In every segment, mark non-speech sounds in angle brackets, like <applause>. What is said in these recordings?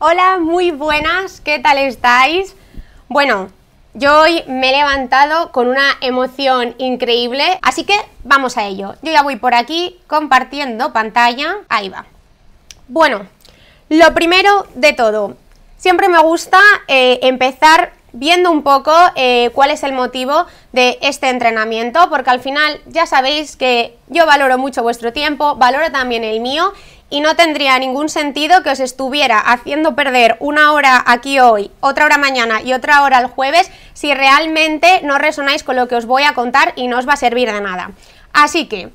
Hola, muy buenas, ¿qué tal estáis? Bueno, yo hoy me he levantado con una emoción increíble, así que vamos a ello. Yo ya voy por aquí compartiendo pantalla, ahí va. Bueno, lo primero de todo, siempre me gusta eh, empezar viendo un poco eh, cuál es el motivo de este entrenamiento, porque al final ya sabéis que yo valoro mucho vuestro tiempo, valoro también el mío y no tendría ningún sentido que os estuviera haciendo perder una hora aquí hoy, otra hora mañana y otra hora el jueves si realmente no resonáis con lo que os voy a contar y no os va a servir de nada. Así que,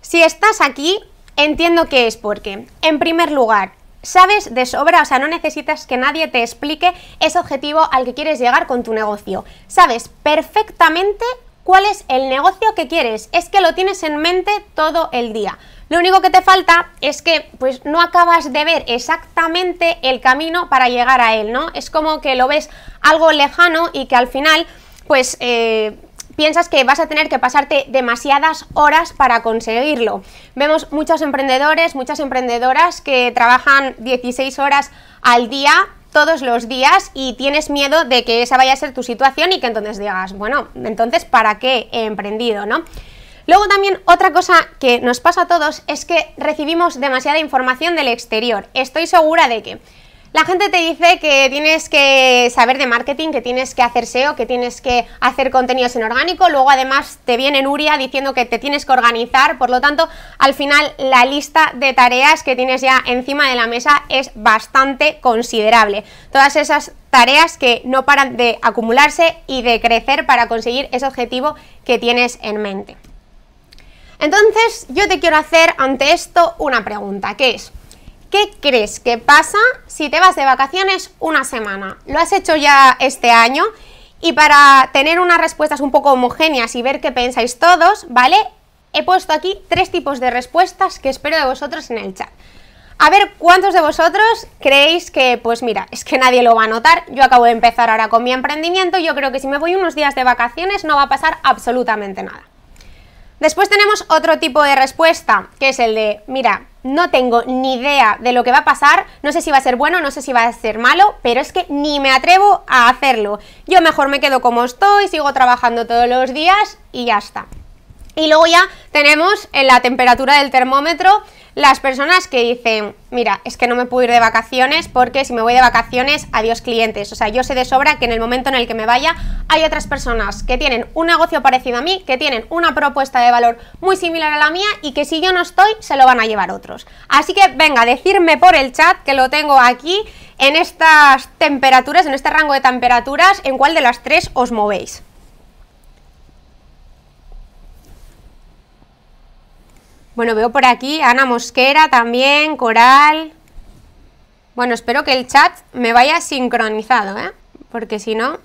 si estás aquí, entiendo que es porque, en primer lugar, sabes de sobra, o sea, no necesitas que nadie te explique ese objetivo al que quieres llegar con tu negocio. Sabes perfectamente cuál es el negocio que quieres, es que lo tienes en mente todo el día. Lo único que te falta es que pues no acabas de ver exactamente el camino para llegar a él, ¿no? Es como que lo ves algo lejano y que al final pues eh, piensas que vas a tener que pasarte demasiadas horas para conseguirlo. Vemos muchos emprendedores, muchas emprendedoras que trabajan 16 horas al día todos los días y tienes miedo de que esa vaya a ser tu situación y que entonces digas, bueno, entonces ¿para qué he emprendido, no? Luego también otra cosa que nos pasa a todos es que recibimos demasiada información del exterior. Estoy segura de que la gente te dice que tienes que saber de marketing, que tienes que hacer SEO, que tienes que hacer contenidos en orgánico, luego además te viene Nuria diciendo que te tienes que organizar, por lo tanto, al final la lista de tareas que tienes ya encima de la mesa es bastante considerable. Todas esas tareas que no paran de acumularse y de crecer para conseguir ese objetivo que tienes en mente. Entonces, yo te quiero hacer ante esto una pregunta, que es, ¿qué crees que pasa si te vas de vacaciones una semana? ¿Lo has hecho ya este año? Y para tener unas respuestas un poco homogéneas y ver qué pensáis todos, ¿vale? He puesto aquí tres tipos de respuestas que espero de vosotros en el chat. A ver cuántos de vosotros creéis que, pues mira, es que nadie lo va a notar. Yo acabo de empezar ahora con mi emprendimiento. Yo creo que si me voy unos días de vacaciones no va a pasar absolutamente nada. Después tenemos otro tipo de respuesta, que es el de, mira, no tengo ni idea de lo que va a pasar, no sé si va a ser bueno, no sé si va a ser malo, pero es que ni me atrevo a hacerlo. Yo mejor me quedo como estoy, sigo trabajando todos los días y ya está. Y luego ya tenemos en la temperatura del termómetro las personas que dicen, mira, es que no me puedo ir de vacaciones porque si me voy de vacaciones, adiós clientes. O sea, yo sé de sobra que en el momento en el que me vaya hay otras personas que tienen un negocio parecido a mí, que tienen una propuesta de valor muy similar a la mía y que si yo no estoy, se lo van a llevar otros. Así que venga, decirme por el chat que lo tengo aquí en estas temperaturas, en este rango de temperaturas, en cuál de las tres os movéis. Bueno, veo por aquí Ana Mosquera también, Coral. Bueno, espero que el chat me vaya sincronizado, ¿eh? Porque si no...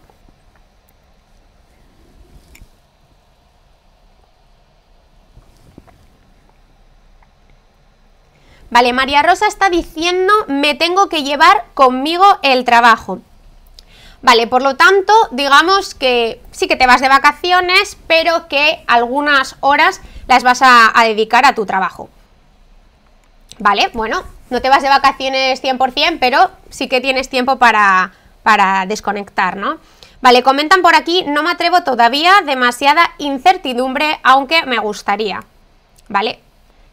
Vale, María Rosa está diciendo, me tengo que llevar conmigo el trabajo. Vale, por lo tanto, digamos que sí que te vas de vacaciones, pero que algunas horas las vas a, dedicar a tu trabajo. Vale, bueno, no te vas de vacaciones 100%, pero sí que tienes tiempo para, para desconectar, ¿no? Vale, comentan por aquí, no me atrevo todavía, demasiada incertidumbre, aunque me gustaría. Vale,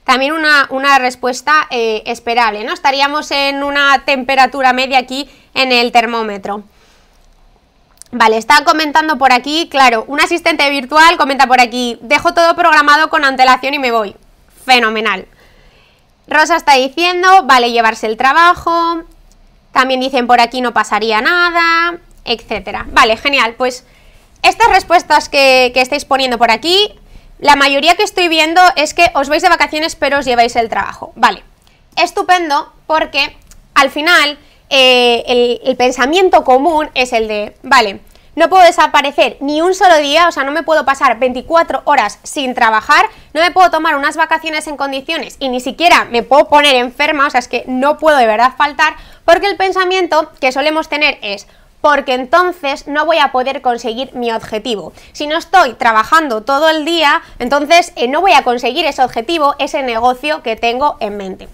también una, respuesta eh, esperable, ¿no? Estaríamos en una temperatura media aquí en el termómetro. Vale, está comentando por aquí, claro, un asistente virtual comenta por aquí, dejo todo programado con antelación y me voy. Fenomenal. Rosa está diciendo, vale, llevarse el trabajo. También dicen por aquí no pasaría nada, etcétera. Vale, genial. Pues estas respuestas que, estáis poniendo por aquí, la mayoría que estoy viendo es que os vais de vacaciones pero os lleváis el trabajo. Vale, estupendo porque al final eh, el, pensamiento común es el de, vale, no puedo desaparecer ni un solo día, o sea, no me puedo pasar 24 horas sin trabajar, no me puedo tomar unas vacaciones en condiciones y ni siquiera me puedo poner enferma, o sea, es que no puedo de verdad faltar, porque el pensamiento que solemos tener es, porque entonces no voy a poder conseguir mi objetivo. Si no estoy trabajando todo el día, entonces eh, no voy a conseguir ese objetivo, ese negocio que tengo en mente.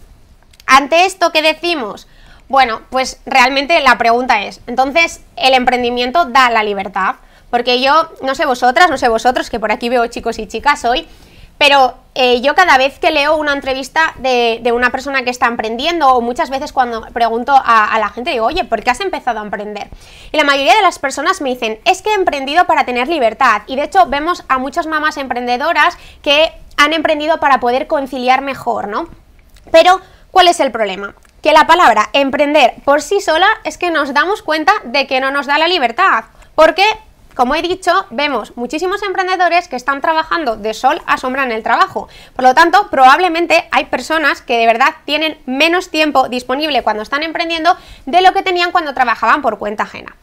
Ante esto, ¿qué decimos? Bueno, pues realmente la pregunta es, entonces, ¿el emprendimiento da la libertad? Porque yo, no sé vosotras, no sé vosotros, que por aquí veo chicos y chicas hoy, pero eh, yo cada vez que leo una entrevista de, una persona que está emprendiendo o muchas veces cuando pregunto a, la gente digo, oye, ¿por qué has empezado a emprender? Y la mayoría de las personas me dicen, es que he emprendido para tener libertad. Y de hecho vemos a muchas mamás emprendedoras que han emprendido para poder conciliar mejor, ¿no? Pero, ¿cuál es el problema? Que la palabra emprender por sí sola es que nos damos cuenta de que no nos da la libertad. ¿Por qué? Como he dicho, vemos muchísimos emprendedores que están trabajando de sol a sombra en el trabajo. Por lo tanto, probablemente hay personas que de verdad tienen menos tiempo disponible cuando están emprendiendo de lo que tenían cuando trabajaban por cuenta ajena.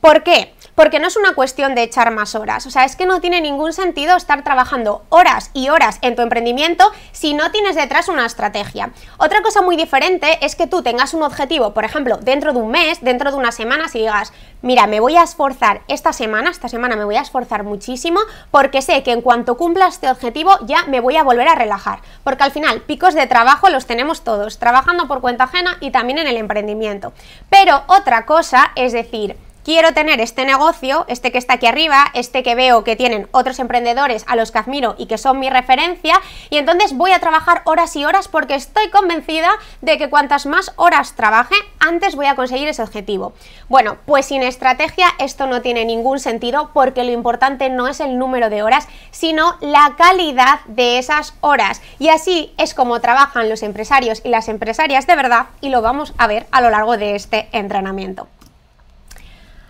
¿Por qué? Porque no es una cuestión de echar más horas, o sea, es que no tiene ningún sentido estar trabajando horas y horas en tu emprendimiento si no tienes detrás una estrategia. Otra cosa muy diferente es que tú tengas un objetivo, por ejemplo, dentro de un mes, dentro de unas semanas y digas, mira, me voy a esforzar esta semana, esta semana me voy a esforzar muchísimo porque sé que en cuanto cumpla este objetivo ya me voy a volver a relajar, porque al final picos de trabajo los tenemos todos, trabajando por cuenta ajena y también en el emprendimiento. Pero otra cosa es decir, quiero tener este negocio, este que está aquí arriba, este que veo que tienen otros emprendedores a los que admiro y que son mi referencia, y entonces voy a trabajar horas y horas porque estoy convencida de que cuantas más horas trabaje, antes voy a conseguir ese objetivo. Bueno, pues sin estrategia esto no tiene ningún sentido porque lo importante no es el número de horas, sino la calidad de esas horas. Y así es como trabajan los empresarios y las empresarias de verdad y lo vamos a ver a lo largo de este entrenamiento.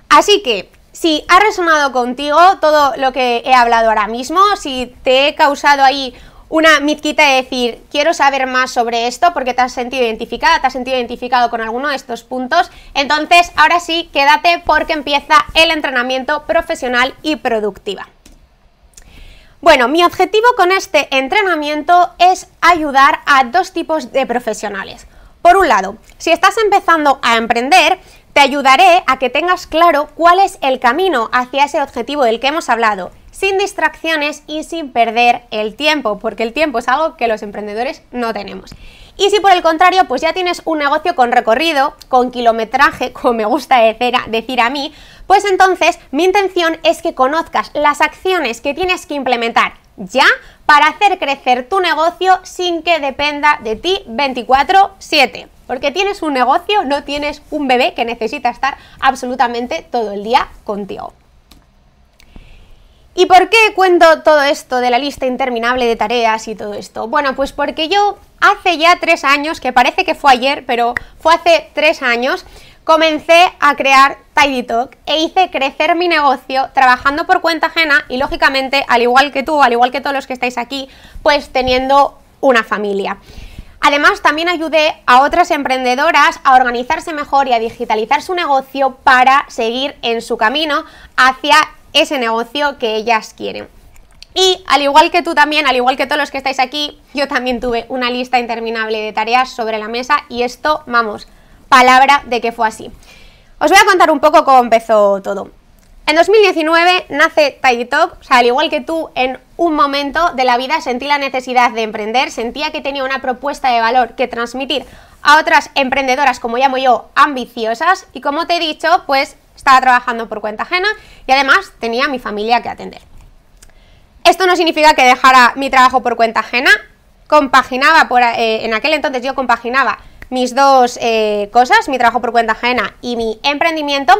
Así que, si ha resonado contigo todo lo que he hablado ahora mismo, si te he causado ahí una mitquita de decir, quiero saber más sobre esto porque te has sentido identificada, te has sentido identificado con alguno de estos puntos, entonces ahora sí, quédate porque empieza el entrenamiento profesional y productiva. Bueno, mi objetivo con este entrenamiento es ayudar a dos tipos de profesionales. Por un lado, si estás empezando a emprender, te ayudaré a que tengas claro cuál es el camino hacia ese objetivo del que hemos hablado, sin distracciones y sin perder el tiempo, porque el tiempo es algo que los emprendedores no tenemos. Y si por el contrario, pues ya tienes un negocio con recorrido, con kilometraje, <laughs> como me gusta decir a mí, pues entonces mi intención es que conozcas las acciones que tienes que implementar ya para hacer crecer tu negocio sin que dependa de ti 24/7. Porque tienes un negocio, no tienes un bebé que necesita estar absolutamente todo el día contigo. ¿Y por qué cuento todo esto de la lista interminable de tareas y todo esto? Bueno, pues porque yo hace ya tres años, que parece que fue ayer, pero fue hace tres años, comencé a crear Tidy Talk e hice crecer mi negocio trabajando por cuenta ajena y lógicamente, al igual que tú, al igual que todos los que estáis aquí, pues teniendo una familia. Además, también ayudé a otras emprendedoras a organizarse mejor y a digitalizar su negocio para seguir en su camino hacia ese negocio que ellas quieren. Y al igual que tú también, al igual que todos los que estáis aquí, yo también tuve una lista interminable de tareas sobre la mesa y esto, vamos, palabra de que fue así. Os voy a contar un poco cómo empezó todo. En 2019 nace Tidy Talk, o sea, al igual que tú, en un momento de la vida sentí la necesidad de emprender, sentía que tenía una propuesta de valor que transmitir a otras emprendedoras, como llamo yo, ambiciosas, y como te he dicho, pues estaba trabajando por cuenta ajena y además tenía mi familia que atender. Esto no significa que dejara mi trabajo por cuenta ajena, compaginaba, por, eh, en aquel entonces yo compaginaba mis dos eh, cosas, mi trabajo por cuenta ajena y mi emprendimiento,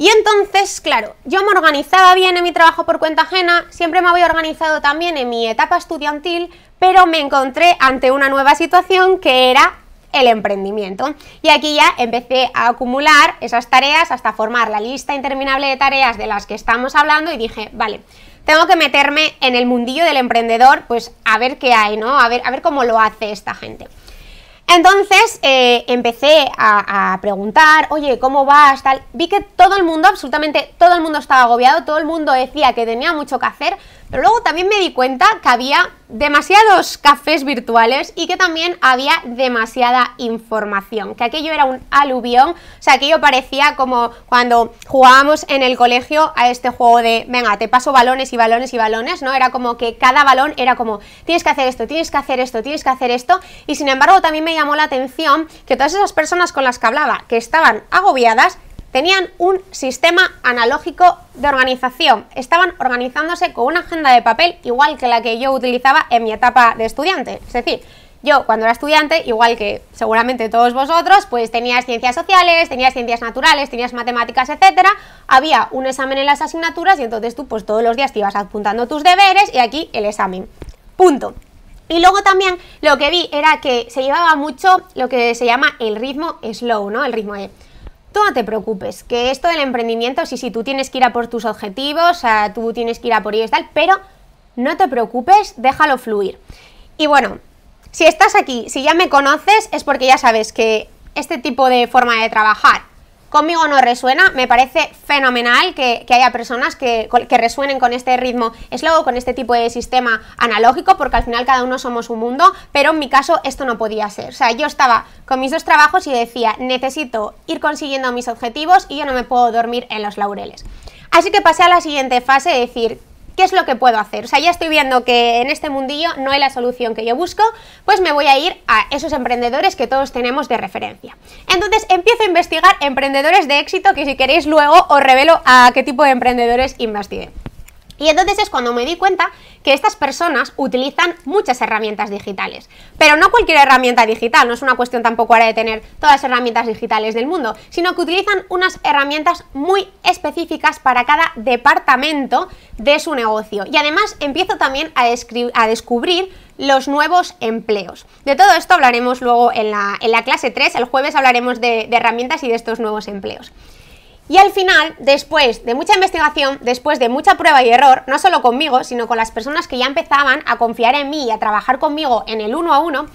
y entonces, claro, yo me organizaba bien en mi trabajo por cuenta ajena, siempre me había organizado también en mi etapa estudiantil, pero me encontré ante una nueva situación que era el emprendimiento. Y aquí ya empecé a acumular esas tareas hasta formar la lista interminable de tareas de las que estamos hablando y dije, vale, tengo que meterme en el mundillo del emprendedor, pues a ver qué hay, ¿no? A ver, a ver cómo lo hace esta gente. Entonces eh, empecé a, preguntar, oye, ¿cómo vas? Tal. Vi que todo el mundo, absolutamente todo el mundo estaba agobiado, todo el mundo decía que tenía mucho que hacer, Pero luego también me di cuenta que había demasiados cafés virtuales y que también había demasiada información, que aquello era un aluvión, o sea, aquello parecía como cuando jugábamos en el colegio a este juego de, venga, te paso balones y balones y balones, ¿no? Era como que cada balón era como, tienes que hacer esto, tienes que hacer esto, tienes que hacer esto, y sin embargo también me llamó la atención que todas esas personas con las que hablaba, que estaban agobiadas, tenían un sistema analógico de organización. Estaban organizándose con una agenda de papel igual que la que yo utilizaba en mi etapa de estudiante. Es decir, yo cuando era estudiante, igual que seguramente todos vosotros, pues tenías ciencias sociales, tenías ciencias naturales, tenías matemáticas, etcétera. Había un examen en las asignaturas y entonces tú pues todos los días te ibas apuntando tus deberes y aquí el examen. Punto. Y luego también lo que vi era que se llevaba mucho lo que se llama el ritmo slow, ¿no? El ritmo de tú no te preocupes, que esto del emprendimiento, sí, sí, tú tienes que ir a por tus objetivos, sea, tú tienes que ir a por ellos y tal, pero no te preocupes, déjalo fluir. Y bueno, si estás aquí, si ya me conoces, es porque ya sabes que este tipo de forma de trabajar Conmigo no resuena, me parece fenomenal que, haya personas que, resuenen con este ritmo slow, con este tipo de sistema analógico, porque al final cada uno somos un mundo, pero en mi caso esto no podía ser. O sea, yo estaba con mis dos trabajos y decía, necesito ir consiguiendo mis objetivos y yo no me puedo dormir en los laureles. Así que pasé a la siguiente fase de decir, ¿qué es lo que puedo hacer? O sea, ya estoy viendo que en este mundillo no hay la solución que yo busco, pues me voy a ir a esos emprendedores que todos tenemos de referencia. Entonces empiezo a investigar emprendedores de éxito que si queréis luego os revelo a qué tipo de emprendedores investigué. Y entonces es cuando me di cuenta que estas personas utilizan muchas herramientas digitales. Pero no cualquier herramienta digital, no es una cuestión tampoco ahora de tener todas las herramientas digitales del mundo, sino que utilizan unas herramientas muy específicas para cada departamento de su negocio. Y además empiezo también a, descubrir los nuevos empleos. De todo esto hablaremos luego en la, en la clase 3, el jueves hablaremos de herramientas y de estos nuevos empleos. Y al final, después de mucha investigación, después de mucha prueba y error, no solo conmigo, sino con las personas que ya empezaban a confiar en mí y a trabajar conmigo en el uno a uno,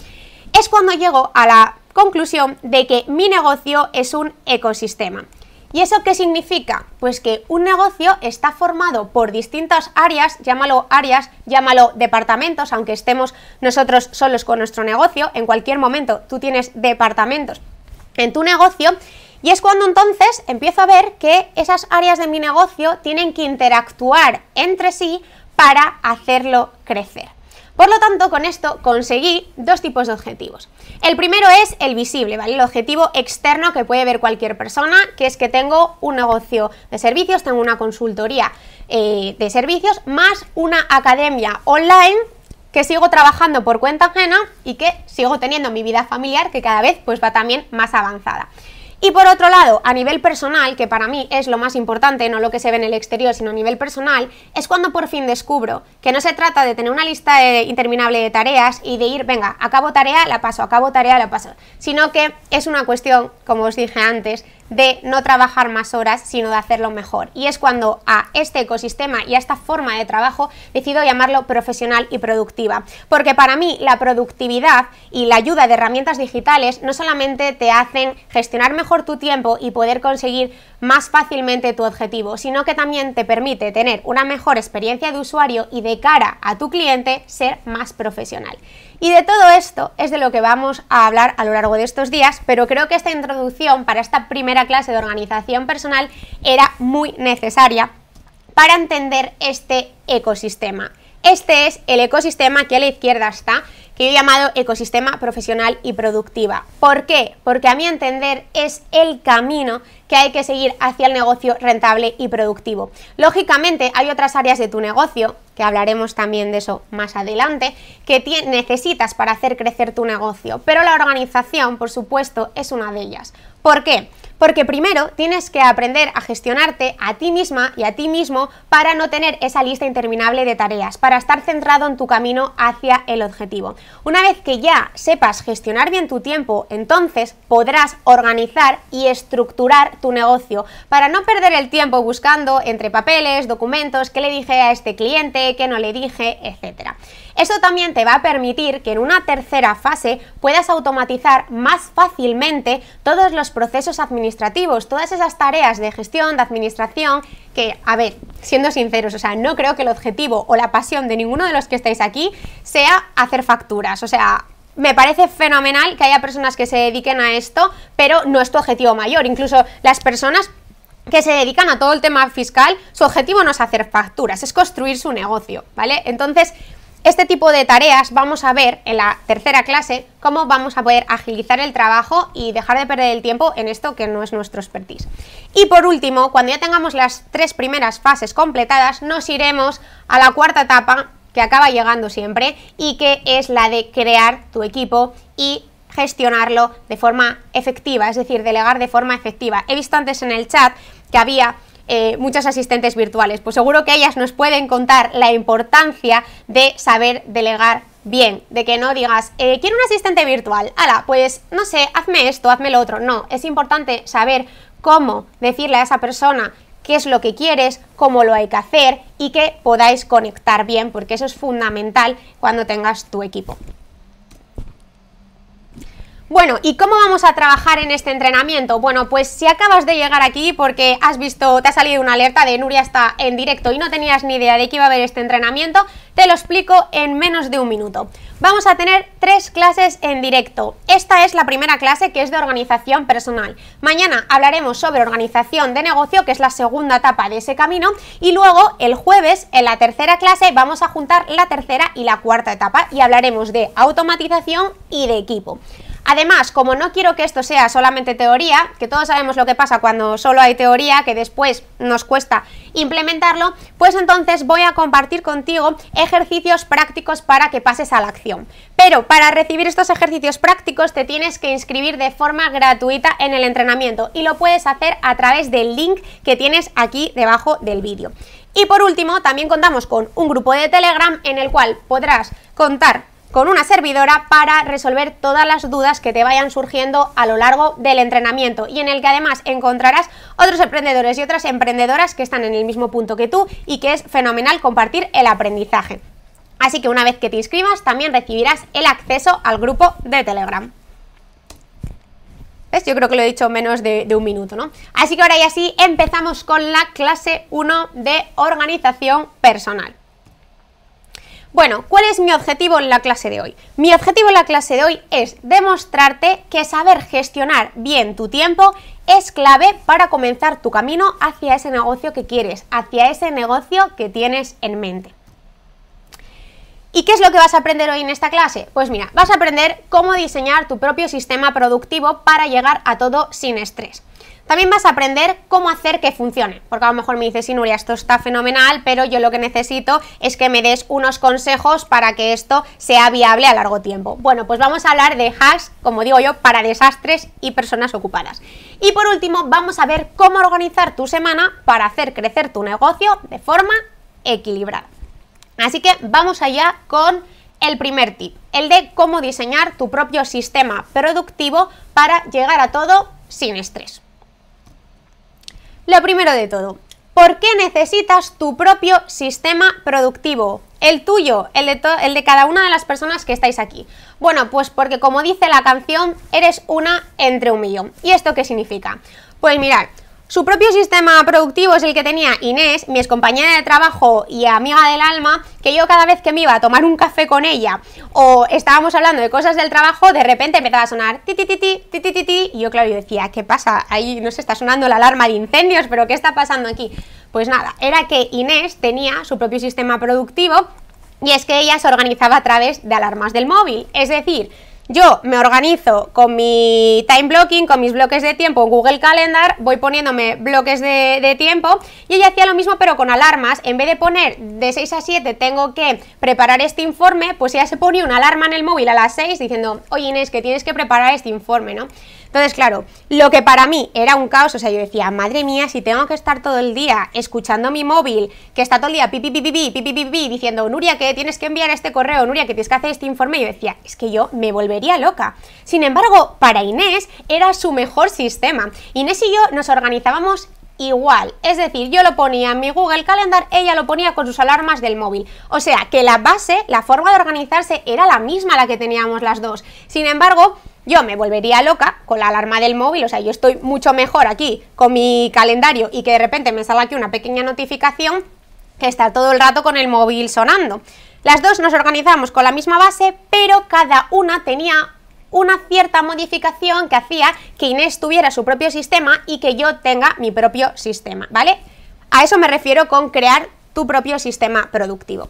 es cuando llego a la conclusión de que mi negocio es un ecosistema. ¿Y eso qué significa? Pues que un negocio está formado por distintas áreas, llámalo áreas, llámalo departamentos, aunque estemos nosotros solos con nuestro negocio, en cualquier momento tú tienes departamentos en tu negocio y es cuando entonces empiezo a ver que esas áreas de mi negocio tienen que interactuar entre sí para hacerlo crecer. Por lo tanto, con esto conseguí dos tipos de objetivos. El primero es el visible, ¿vale? El objetivo externo que puede ver cualquier persona, que es que tengo un negocio de servicios, tengo una consultoría eh, de servicios, más una academia online que sigo trabajando por cuenta ajena y que sigo teniendo mi vida familiar que cada vez pues va también más avanzada. Y por otro lado, a nivel personal, que para mí es lo más importante, no lo que se ve en el exterior, sino a nivel personal, es cuando por fin descubro que no se trata de tener una lista interminable de tareas y de ir, venga, acabo tarea, la paso, acabo tarea, la paso, sino que es una cuestión, como os dije antes, de no trabajar más horas, sino de hacerlo mejor. Y es cuando a este ecosistema y a esta forma de trabajo decido llamarlo profesional y productiva. Porque para mí la productividad y la ayuda de herramientas digitales no solamente te hacen gestionar mejor tu tiempo y poder conseguir más fácilmente tu objetivo, sino que también te permite tener una mejor experiencia de usuario y de cara a tu cliente ser más profesional. Y de todo esto es de lo que vamos a hablar a lo largo de estos días, pero creo que esta introducción para esta primera clase de organización personal era muy necesaria para entender este ecosistema. Este es el ecosistema que a la izquierda está, que yo he llamado ecosistema profesional y productiva. ¿Por qué? Porque a mi entender es el camino que hay que seguir hacia el negocio rentable y productivo. Lógicamente hay otras áreas de tu negocio, que hablaremos también de eso más adelante, que necesitas para hacer crecer tu negocio, pero la organización, por supuesto, es una de ellas. ¿Por qué? Porque primero tienes que aprender a gestionarte a ti misma y a ti mismo para no tener esa lista interminable de tareas, para estar centrado en tu camino hacia el objetivo. Una vez que ya sepas gestionar bien tu tiempo, entonces podrás organizar y estructurar tu negocio, para no perder el tiempo buscando entre papeles, documentos, qué le dije a este cliente, qué no le dije, etcétera. Eso también te va a permitir que en una tercera fase puedas automatizar más fácilmente todos los procesos administrativos, todas esas tareas de gestión, de administración, que, a ver, siendo sinceros, o sea, no creo que el objetivo o la pasión de ninguno de los que estáis aquí sea hacer facturas, o sea, me parece fenomenal que haya personas que se dediquen a esto, pero no es tu objetivo mayor. Incluso las personas que se dedican a todo el tema fiscal, su objetivo no es hacer facturas, es construir su negocio, ¿vale? Entonces, este tipo de tareas vamos a ver en la tercera clase cómo vamos a poder agilizar el trabajo y dejar de perder el tiempo en esto que no es nuestro expertise. Y por último, cuando ya tengamos las tres primeras fases completadas, nos iremos a la cuarta etapa que acaba llegando siempre y que es la de crear tu equipo y gestionarlo de forma efectiva, es decir, delegar de forma efectiva. He visto antes en el chat que había eh, muchas asistentes virtuales. Pues seguro que ellas nos pueden contar la importancia de saber delegar bien, de que no digas, eh, quiero un asistente virtual, ala, pues no sé, hazme esto, hazme lo otro. No, es importante saber cómo decirle a esa persona qué es lo que quieres, cómo lo hay que hacer y que podáis conectar bien, porque eso es fundamental cuando tengas tu equipo. Bueno, ¿y cómo vamos a trabajar en este entrenamiento? Bueno, pues si acabas de llegar aquí porque has visto, te ha salido una alerta de Nuria está en directo y no tenías ni idea de que iba a haber este entrenamiento, te lo explico en menos de un minuto. Vamos a tener tres clases en directo. Esta es la primera clase que es de organización personal. Mañana hablaremos sobre organización de negocio, que es la segunda etapa de ese camino, y luego el jueves en la tercera clase vamos a juntar la tercera y la cuarta etapa y hablaremos de automatización y de equipo. Además, como no quiero que esto sea solamente teoría, que todos sabemos lo que pasa cuando solo hay teoría, que después nos cuesta implementarlo, pues entonces voy a compartir contigo ejercicios prácticos para que pases a la acción. Pero para recibir estos ejercicios prácticos te tienes que inscribir de forma gratuita en el entrenamiento y lo puedes hacer a través del link que tienes aquí debajo del vídeo. Y por último, también contamos con un grupo de Telegram en el cual podrás contar con una servidora para resolver todas las dudas que te vayan surgiendo a lo largo del entrenamiento y en el que además encontrarás otros emprendedores y otras emprendedoras que están en el mismo punto que tú y que es fenomenal compartir el aprendizaje. Así que una vez que te inscribas también recibirás el acceso al grupo de Telegram. ¿Ves? Yo creo que lo he dicho menos de, de un minuto, ¿no? Así que ahora ya sí empezamos con la clase 1 de organización personal. Bueno, ¿cuál es mi objetivo en la clase de hoy? Mi objetivo en la clase de hoy es demostrarte que saber gestionar bien tu tiempo es clave para comenzar tu camino hacia ese negocio que quieres, hacia ese negocio que tienes en mente. ¿Y qué es lo que vas a aprender hoy en esta clase? Pues mira, vas a aprender cómo diseñar tu propio sistema productivo para llegar a todo sin estrés. También vas a aprender cómo hacer que funcione, porque a lo mejor me dices, sí, Nuria, esto está fenomenal, pero yo lo que necesito es que me des unos consejos para que esto sea viable a largo tiempo. Bueno, pues vamos a hablar de hacks, como digo yo, para desastres y personas ocupadas. Y por último, vamos a ver cómo organizar tu semana para hacer crecer tu negocio de forma equilibrada. Así que vamos allá con el primer tip, el de cómo diseñar tu propio sistema productivo para llegar a todo sin estrés. Lo primero de todo, ¿por qué necesitas tu propio sistema productivo? El tuyo, el de, cada una de las personas que estáis aquí. Bueno, pues porque como dice la canción, eres una entre un millón. ¿Y esto qué significa? Pues mirad, su propio sistema productivo es el que tenía Inés, mi excompañera de trabajo y amiga del alma, que yo cada vez que me iba a tomar un café con ella o estábamos hablando de cosas del trabajo, de repente empezaba a sonar ti ti ti ti, ti y yo claro, yo decía, ¿qué pasa? Ahí no se está sonando la alarma de incendios, pero ¿qué está pasando aquí? Pues nada, era que Inés tenía su propio sistema productivo y es que ella se organizaba a través de alarmas del móvil, es decir, yo me organizo con mi time blocking, con mis bloques de tiempo en Google Calendar, voy poniéndome bloques de, tiempo y ella hacía lo mismo pero con alarmas. En vez de poner de 6 a 7 tengo que preparar este informe, pues ella se ponía una alarma en el móvil a las 6 diciendo, oye Inés, que tienes que preparar este informe, ¿no? Entonces, claro, lo que para mí era un caos, o sea, yo decía, madre mía, si tengo que estar todo el día escuchando mi móvil, que está todo el día pipi, pipi, pipi, pipi, diciendo, Nuria, que tienes que enviar este correo, Nuria, que tienes que hacer este informe, yo decía, es que yo me volvería loca. Sin embargo, para Inés era su mejor sistema. Inés y yo nos organizábamos igual. Es decir, yo lo ponía en mi Google Calendar, ella lo ponía con sus alarmas del móvil. O sea, que la base, la forma de organizarse era la misma la que teníamos las dos. Sin embargo, yo me volvería loca con la alarma del móvil, o sea, yo estoy mucho mejor aquí con mi calendario y que de repente me salga aquí una pequeña notificación que está todo el rato con el móvil sonando. Las dos nos organizamos con la misma base, pero cada una tenía una cierta modificación que hacía que Inés tuviera su propio sistema y que yo tenga mi propio sistema, ¿vale? A eso me refiero con crear tu propio sistema productivo.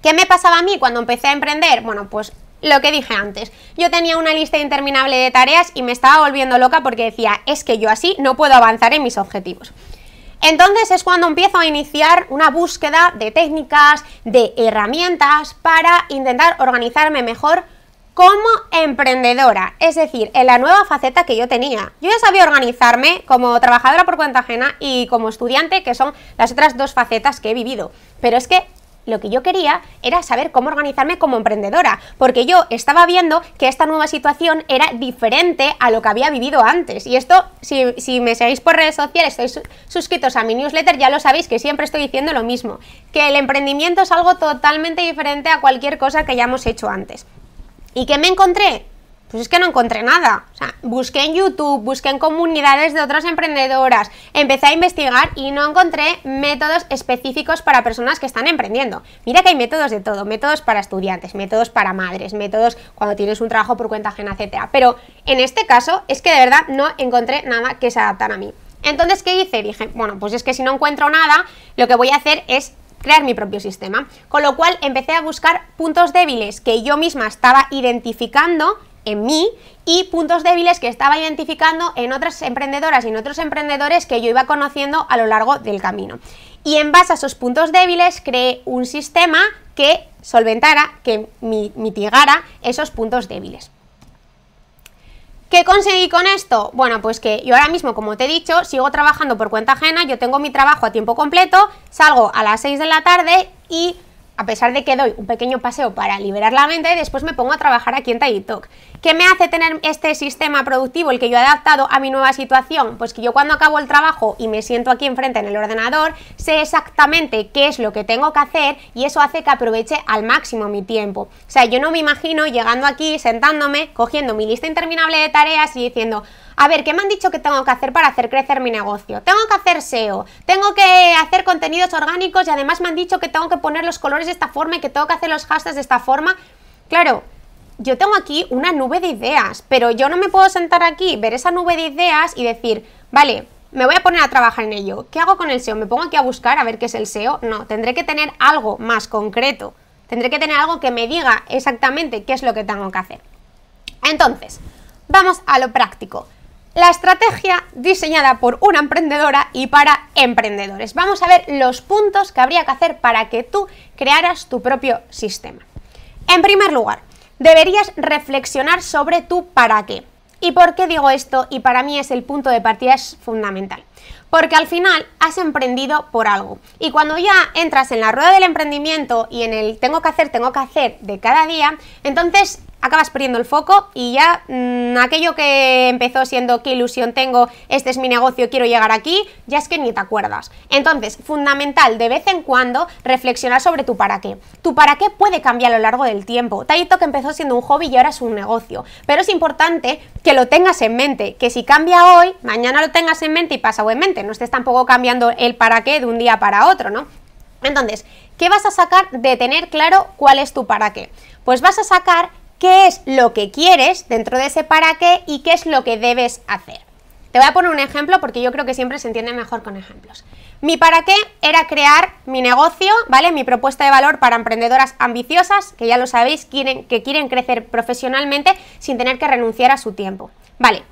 ¿Qué me pasaba a mí cuando empecé a emprender? Bueno, pues lo que dije antes, yo tenía una lista interminable de tareas y me estaba volviendo loca porque decía, es que yo así no puedo avanzar en mis objetivos. Entonces es cuando empiezo a iniciar una búsqueda de técnicas, de herramientas para intentar organizarme mejor como emprendedora, es decir, en la nueva faceta que yo tenía. Yo ya sabía organizarme como trabajadora por cuenta ajena y como estudiante, que son las otras dos facetas que he vivido. Pero es que lo que yo quería era saber cómo organizarme como emprendedora, porque yo estaba viendo que esta nueva situación era diferente a lo que había vivido antes. Y esto, si, me seguís por redes sociales, estáis suscritos a mi newsletter, ya lo sabéis que siempre estoy diciendo lo mismo, que el emprendimiento es algo totalmente diferente a cualquier cosa que hayamos hecho antes. ¿Y qué me encontré? Pues es que no encontré nada. O sea, busqué en YouTube, busqué en comunidades de otras emprendedoras, empecé a investigar y no encontré métodos específicos para personas que están emprendiendo. Mira que hay métodos de todo, métodos para estudiantes, métodos para madres, métodos cuando tienes un trabajo por cuenta ajena, etcétera. Pero en este caso es que de verdad no encontré nada que se adaptara a mí. Entonces, ¿qué hice? Dije, bueno, pues es que si no encuentro nada, lo que voy a hacer es crear mi propio sistema. Con lo cual empecé a buscar puntos débiles que yo misma estaba identificando en mí y puntos débiles que estaba identificando en otras emprendedoras y en otros emprendedores que yo iba conociendo a lo largo del camino. Y en base a esos puntos débiles creé un sistema que solventara, que mitigara esos puntos débiles. ¿Qué conseguí con esto? Bueno, pues que yo ahora mismo, como te he dicho, sigo trabajando por cuenta ajena, yo tengo mi trabajo a tiempo completo, salgo a las 6 de la tarde y a pesar de que doy un pequeño paseo para liberar la mente, después me pongo a trabajar aquí en TidyTalk. ¿Qué me hace tener este sistema productivo, el que yo he adaptado a mi nueva situación? Pues que yo cuando acabo el trabajo y me siento aquí enfrente en el ordenador, sé exactamente qué es lo que tengo que hacer y eso hace que aproveche al máximo mi tiempo. O sea, yo no me imagino llegando aquí, sentándome, cogiendo mi lista interminable de tareas y diciendo, a ver, ¿qué me han dicho que tengo que hacer para hacer crecer mi negocio? Tengo que hacer SEO, tengo que hacer contenidos orgánicos y además me han dicho que tengo que poner los colores de esta forma y que tengo que hacer los hashtags de esta forma. Claro, yo tengo aquí una nube de ideas, pero yo no me puedo sentar aquí, ver esa nube de ideas y decir, vale, me voy a poner a trabajar en ello. ¿Qué hago con el SEO? ¿Me pongo aquí a buscar a ver qué es el SEO? No, tendré que tener algo más concreto. Tendré que tener algo que me diga exactamente qué es lo que tengo que hacer. Entonces, vamos a lo práctico la estrategia diseñada por una emprendedora y para emprendedores. Vamos a ver los puntos que habría que hacer para que tú crearas tu propio sistema. En primer lugar, deberías reflexionar sobre tu para qué. ¿Y por qué digo esto? Y para mí es el punto de partida es fundamental. Porque al final has emprendido por algo. Y cuando ya entras en la rueda del emprendimiento y en el tengo que hacer, tengo que hacer de cada día, entonces acabas perdiendo el foco y ya mm, aquello que empezó siendo qué ilusión tengo, este es mi negocio, quiero llegar aquí, ya es que ni te acuerdas. Entonces, fundamental de vez en cuando reflexionar sobre tu para qué. Tu para qué puede cambiar a lo largo del tiempo. Taito que empezó siendo un hobby y ahora es un negocio. Pero es importante que lo tengas en mente, que si cambia hoy, mañana lo tengas en mente y en mente. No estés tampoco cambiando el para qué de un día para otro, ¿no? Entonces, ¿qué vas a sacar de tener claro cuál es tu para qué? Pues vas a sacar qué es lo que quieres dentro de ese para qué y qué es lo que debes hacer. Te voy a poner un ejemplo porque yo creo que siempre se entiende mejor con ejemplos. Mi para qué era crear mi negocio, ¿vale? Mi propuesta de valor para emprendedoras ambiciosas, que ya lo sabéis, quieren, que quieren crecer profesionalmente sin tener que renunciar a su tiempo. Vale,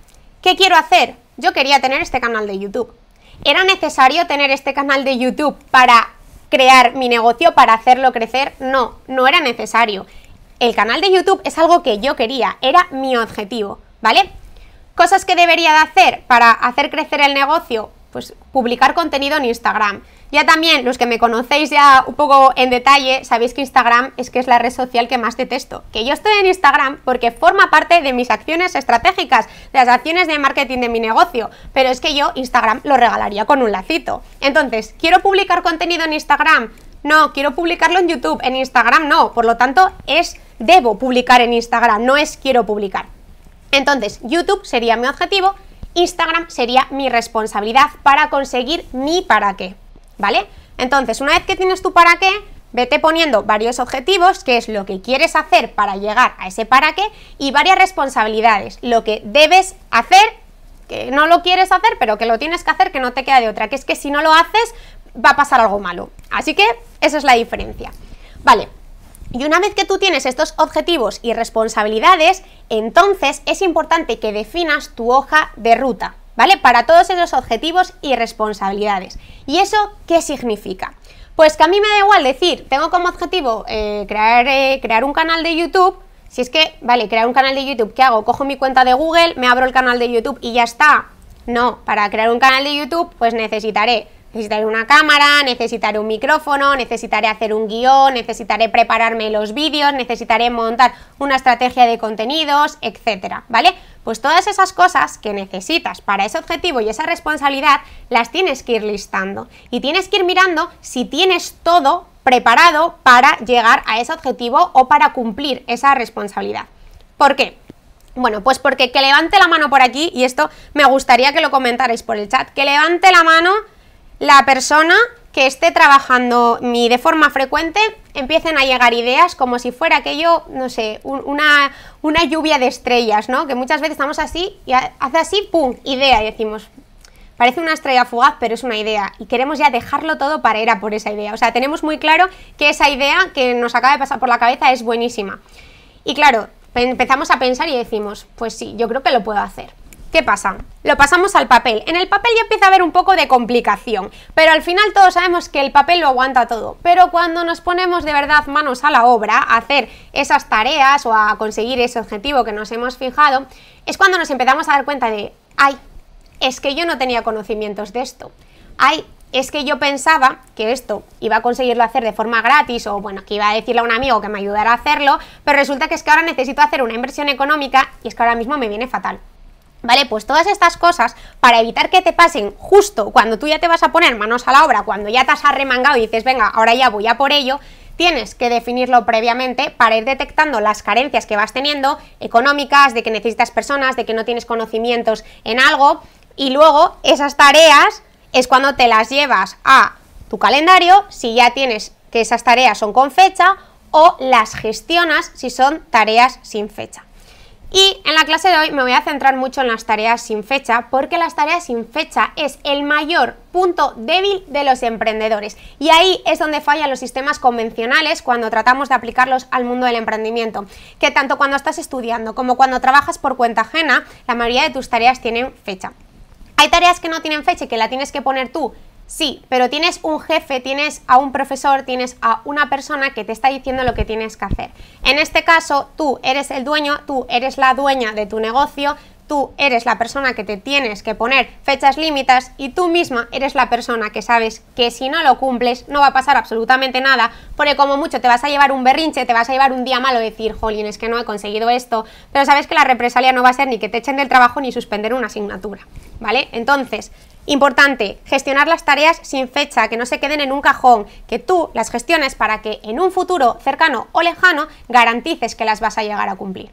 ¿qué quiero hacer? Yo quería tener este canal de YouTube. ¿Era necesario tener este canal de YouTube para crear mi negocio, para hacerlo crecer? No, no era necesario el canal de YouTube es algo que yo quería, era mi objetivo, ¿vale? Cosas que debería de hacer para hacer crecer el negocio, pues publicar contenido en Instagram. Ya también, los que me conocéis ya un poco en detalle, sabéis que Instagram es que es la red social que más detesto. Que yo estoy en Instagram porque forma parte de mis acciones estratégicas, de las acciones de marketing de mi negocio. Pero es que yo Instagram lo regalaría con un lacito. Entonces, ¿quiero publicar contenido en Instagram? No, quiero publicarlo en YouTube. En Instagram no. Por lo tanto, es debo publicar en Instagram, no es quiero publicar. Entonces, YouTube sería mi objetivo, Instagram sería mi responsabilidad para conseguir mi para qué. ¿Vale? Entonces, una vez que tienes tu para qué, vete poniendo varios objetivos, que es lo que quieres hacer para llegar a ese para qué, y varias responsabilidades, lo que debes hacer, que no lo quieres hacer, pero que lo tienes que hacer, que no te queda de otra, que es que si no lo haces, va a pasar algo malo. Así que esa es la diferencia. Vale, y una vez que tú tienes estos objetivos y responsabilidades, entonces es importante que definas tu hoja de ruta. ¿Vale? Para todos esos objetivos y responsabilidades. ¿Y eso qué significa? Pues que a mí me da igual decir, tengo como objetivo eh, crear, eh, crear un canal de YouTube, si es que, vale, crear un canal de YouTube, ¿qué hago? Cojo mi cuenta de Google, me abro el canal de YouTube y ya está. No, para crear un canal de YouTube, pues necesitaré Necesitaré una cámara, necesitaré un micrófono, necesitaré hacer un guion, necesitaré prepararme los vídeos, necesitaré montar una estrategia de contenidos, etcétera, ¿vale? Pues todas esas cosas que necesitas para ese objetivo y esa responsabilidad las tienes que ir listando y tienes que ir mirando si tienes todo preparado para llegar a ese objetivo o para cumplir esa responsabilidad. ¿Por qué? Bueno, pues porque que levante la mano por aquí, y esto me gustaría que lo comentarais por el chat, que levante la mano la persona que esté trabajando mi de forma frecuente empiecen a llegar ideas como si fuera aquello, no sé, una, una lluvia de estrellas, ¿no? Que muchas veces estamos así y hace así, ¡pum!, idea y decimos, parece una estrella fugaz, pero es una idea y queremos ya dejarlo todo para ir a por esa idea. O sea, tenemos muy claro que esa idea que nos acaba de pasar por la cabeza es buenísima. Y claro, empezamos a pensar y decimos, pues sí, yo creo que lo puedo hacer. ¿Qué pasa? Lo pasamos al papel. En el papel ya empieza a haber un poco de complicación, pero al final todos sabemos que el papel lo aguanta todo. Pero cuando nos ponemos de verdad manos a la obra, a hacer esas tareas o a conseguir ese objetivo que nos hemos fijado, es cuando nos empezamos a dar cuenta de, ay, es que yo no tenía conocimientos de esto. Ay, es que yo pensaba que esto iba a conseguirlo hacer de forma gratis o bueno, que iba a decirle a un amigo que me ayudara a hacerlo, pero resulta que es que ahora necesito hacer una inversión económica y es que ahora mismo me viene fatal. ¿Vale? Pues todas estas cosas, para evitar que te pasen justo cuando tú ya te vas a poner manos a la obra, cuando ya te has arremangado y dices, venga, ahora ya voy a por ello, tienes que definirlo previamente para ir detectando las carencias que vas teniendo, económicas, de que necesitas personas, de que no tienes conocimientos en algo, y luego esas tareas es cuando te las llevas a tu calendario, si ya tienes que esas tareas son con fecha, o las gestionas si son tareas sin fecha. Y en la clase de hoy me voy a centrar mucho en las tareas sin fecha, porque las tareas sin fecha es el mayor punto débil de los emprendedores. Y ahí es donde fallan los sistemas convencionales cuando tratamos de aplicarlos al mundo del emprendimiento. Que tanto cuando estás estudiando como cuando trabajas por cuenta ajena, la mayoría de tus tareas tienen fecha. Hay tareas que no tienen fecha y que la tienes que poner tú Sí, pero tienes un jefe, tienes a un profesor, tienes a una persona que te está diciendo lo que tienes que hacer. En este caso, tú eres el dueño, tú eres la dueña de tu negocio, tú eres la persona que te tienes que poner fechas límites y tú misma eres la persona que sabes que si no lo cumples no va a pasar absolutamente nada, porque como mucho te vas a llevar un berrinche, te vas a llevar un día malo decir, jolín, es que no he conseguido esto, pero sabes que la represalia no va a ser ni que te echen del trabajo ni suspender una asignatura, ¿vale? Entonces, Importante, gestionar las tareas sin fecha, que no se queden en un cajón, que tú las gestiones para que en un futuro cercano o lejano garantices que las vas a llegar a cumplir.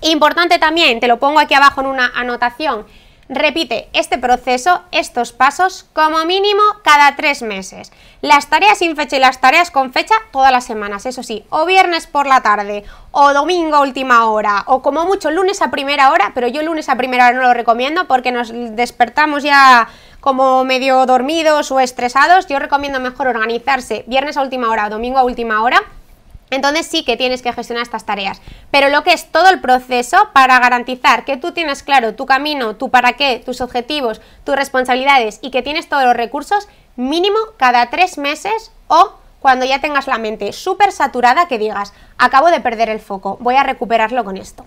Importante también, te lo pongo aquí abajo en una anotación, Repite este proceso, estos pasos, como mínimo cada tres meses. Las tareas sin fecha y las tareas con fecha todas las semanas, eso sí, o viernes por la tarde, o domingo a última hora, o como mucho lunes a primera hora, pero yo lunes a primera hora no lo recomiendo porque nos despertamos ya como medio dormidos o estresados. Yo recomiendo mejor organizarse viernes a última hora o domingo a última hora entonces sí que tienes que gestionar estas tareas. Pero lo que es todo el proceso para garantizar que tú tienes claro tu camino, tu para qué, tus objetivos, tus responsabilidades y que tienes todos los recursos, mínimo cada tres meses o cuando ya tengas la mente súper saturada que digas, acabo de perder el foco, voy a recuperarlo con esto.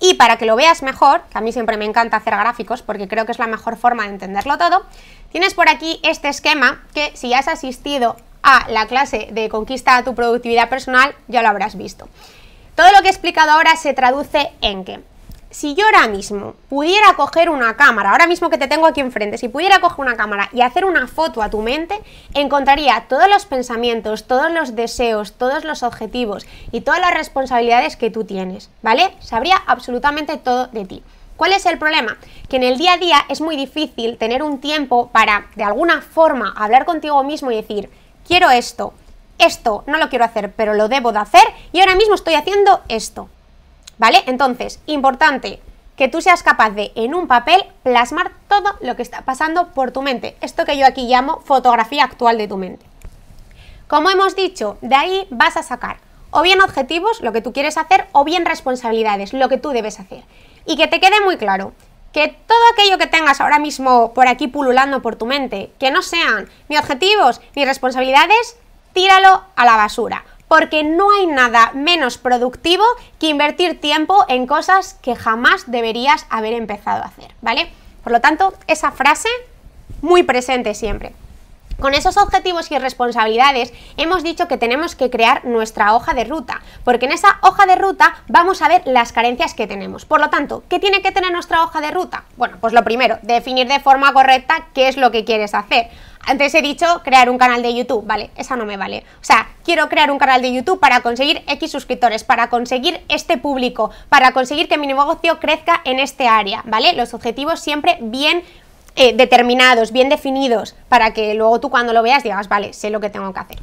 Y para que lo veas mejor, que a mí siempre me encanta hacer gráficos porque creo que es la mejor forma de entenderlo todo, tienes por aquí este esquema que si has asistido a la clase de conquista a tu productividad personal ya lo habrás visto. Todo lo que he explicado ahora se traduce en que si yo ahora mismo pudiera coger una cámara, ahora mismo que te tengo aquí enfrente, si pudiera coger una cámara y hacer una foto a tu mente, encontraría todos los pensamientos, todos los deseos, todos los objetivos y todas las responsabilidades que tú tienes, ¿vale? Sabría absolutamente todo de ti. ¿Cuál es el problema? Que en el día a día es muy difícil tener un tiempo para, de alguna forma, hablar contigo mismo y decir, quiero esto, esto no lo quiero hacer, pero lo debo de hacer y ahora mismo estoy haciendo esto. ¿Vale? Entonces, importante que tú seas capaz de, en un papel, plasmar todo lo que está pasando por tu mente. Esto que yo aquí llamo fotografía actual de tu mente. Como hemos dicho, de ahí vas a sacar o bien objetivos, lo que tú quieres hacer, o bien responsabilidades, lo que tú debes hacer. Y que te quede muy claro que todo aquello que tengas ahora mismo por aquí pululando por tu mente, que no sean ni objetivos ni responsabilidades, tíralo a la basura porque no hay nada menos productivo que invertir tiempo en cosas que jamás deberías haber empezado a hacer, ¿vale? Por lo tanto, esa frase muy presente siempre. Con esos objetivos y responsabilidades hemos dicho que tenemos que crear nuestra hoja de ruta, porque en esa hoja de ruta vamos a ver las carencias que tenemos. Por lo tanto, ¿qué tiene que tener nuestra hoja de ruta? Bueno, pues lo primero, definir de forma correcta qué es lo que quieres hacer. Antes he dicho crear un canal de YouTube, vale, esa no me vale. O sea, quiero crear un canal de YouTube para conseguir X suscriptores, para conseguir este público, para conseguir que mi negocio crezca en este área, ¿vale? Los objetivos siempre bien eh, determinados, bien definidos, para que luego tú cuando lo veas digas, vale, sé lo que tengo que hacer.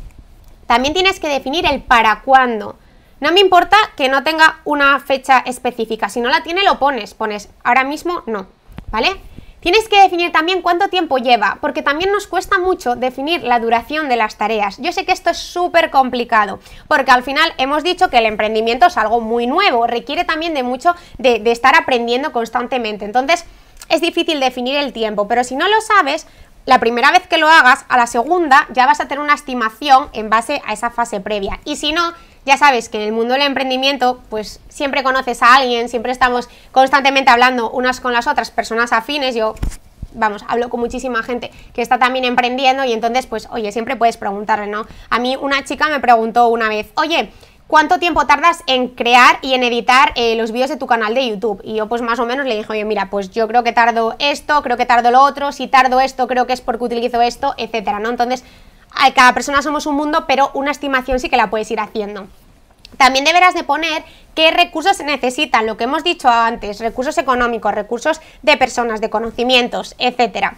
También tienes que definir el para cuándo. No me importa que no tenga una fecha específica, si no la tiene lo pones, pones ahora mismo no, ¿vale? Tienes que definir también cuánto tiempo lleva, porque también nos cuesta mucho definir la duración de las tareas. Yo sé que esto es súper complicado, porque al final hemos dicho que el emprendimiento es algo muy nuevo, requiere también de mucho de, de estar aprendiendo constantemente. Entonces, es difícil definir el tiempo, pero si no lo sabes, la primera vez que lo hagas, a la segunda ya vas a tener una estimación en base a esa fase previa. Y si no, ya sabes que en el mundo del emprendimiento, pues siempre conoces a alguien, siempre estamos constantemente hablando unas con las otras, personas afines, yo vamos, hablo con muchísima gente que está también emprendiendo y entonces, pues, oye, siempre puedes preguntarle, ¿no? A mí una chica me preguntó una vez, oye, ¿cuánto tiempo tardas en crear y en editar eh, los vídeos de tu canal de YouTube? Y yo pues más o menos le dije, oye, mira, pues yo creo que tardo esto, creo que tardo lo otro, si tardo esto, creo que es porque utilizo esto, etcétera, ¿no? Entonces, cada persona somos un mundo, pero una estimación sí que la puedes ir haciendo. También deberás de poner qué recursos se necesitan, lo que hemos dicho antes, recursos económicos, recursos de personas, de conocimientos, etcétera.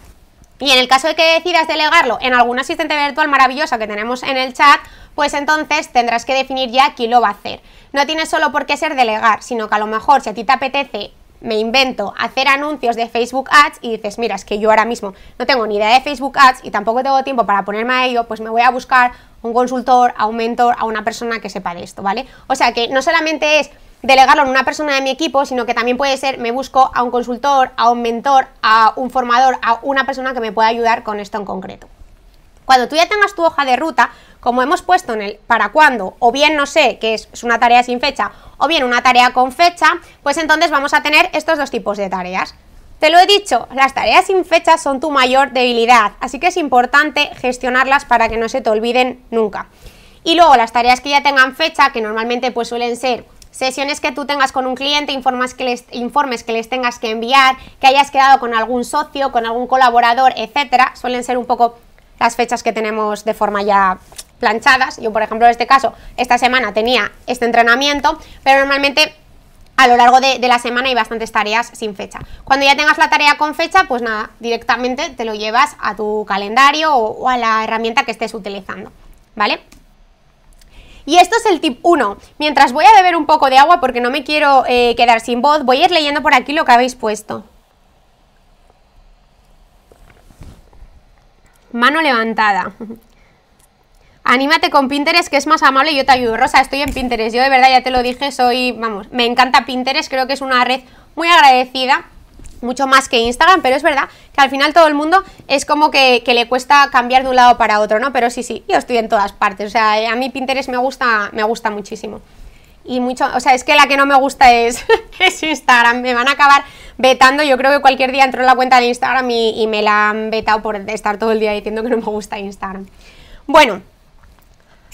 Y en el caso de que decidas delegarlo en algún asistente virtual maravillosa que tenemos en el chat, pues entonces tendrás que definir ya quién lo va a hacer. No tiene solo por qué ser delegar, sino que a lo mejor si a ti te apetece me invento hacer anuncios de Facebook Ads y dices, mira, es que yo ahora mismo no tengo ni idea de Facebook Ads y tampoco tengo tiempo para ponerme a ello, pues me voy a buscar un consultor, a un mentor, a una persona que sepa de esto, ¿vale? O sea que no solamente es delegarlo en una persona de mi equipo, sino que también puede ser, me busco a un consultor, a un mentor, a un formador, a una persona que me pueda ayudar con esto en concreto. Cuando tú ya tengas tu hoja de ruta, como hemos puesto en el para cuándo, o bien no sé, que es, una tarea sin fecha, o bien una tarea con fecha, pues entonces vamos a tener estos dos tipos de tareas. Te lo he dicho, las tareas sin fecha son tu mayor debilidad, así que es importante gestionarlas para que no se te olviden nunca. Y luego las tareas que ya tengan fecha, que normalmente pues suelen ser sesiones que tú tengas con un cliente, informes que les, informes que les tengas que enviar, que hayas quedado con algún socio, con algún colaborador, etcétera, suelen ser un poco las fechas que tenemos de forma ya planchadas. Yo, por ejemplo, en este caso, esta semana tenía este entrenamiento, pero normalmente a lo largo de, la semana hay bastantes tareas sin fecha. Cuando ya tengas la tarea con fecha, pues nada, directamente te lo llevas a tu calendario o, a la herramienta que estés utilizando, ¿vale? Y esto es el tip 1. Mientras voy a beber un poco de agua porque no me quiero eh, quedar sin voz, voy a ir leyendo por aquí lo que habéis puesto. Mano levantada. Anímate con Pinterest, que es más amable y yo te ayudo. Rosa, estoy en Pinterest. Yo de verdad ya te lo dije, soy, vamos, me encanta Pinterest. Creo que es una red muy agradecida, mucho más que Instagram, pero es verdad que al final todo el mundo es como que, le cuesta cambiar de un lado para otro, ¿no? Pero sí, sí, yo estoy en todas partes. O sea, a mí Pinterest me gusta, me gusta muchísimo. y mucho, o sea, es que la que no me gusta es, <laughs> es Instagram, me van a acabar vetando, yo creo que cualquier día entro en la cuenta de Instagram y me la han vetado por estar todo el día diciendo que no me gusta Instagram. Bueno,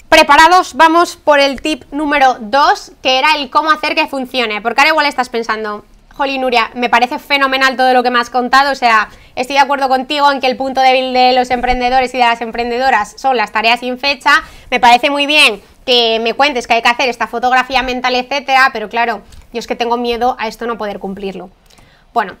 preparados, vamos por el tip número 2, que era el cómo hacer que funcione, porque ahora igual estás pensando, Jolly Nuria, me parece fenomenal todo lo que me has contado, o sea, estoy de acuerdo contigo en que el punto débil de los emprendedores y de las emprendedoras son las tareas sin fecha, me parece muy bien que me cuentes que hay que hacer esta fotografía mental, etcétera, pero claro, yo es que tengo miedo a esto no poder cumplirlo. Bueno,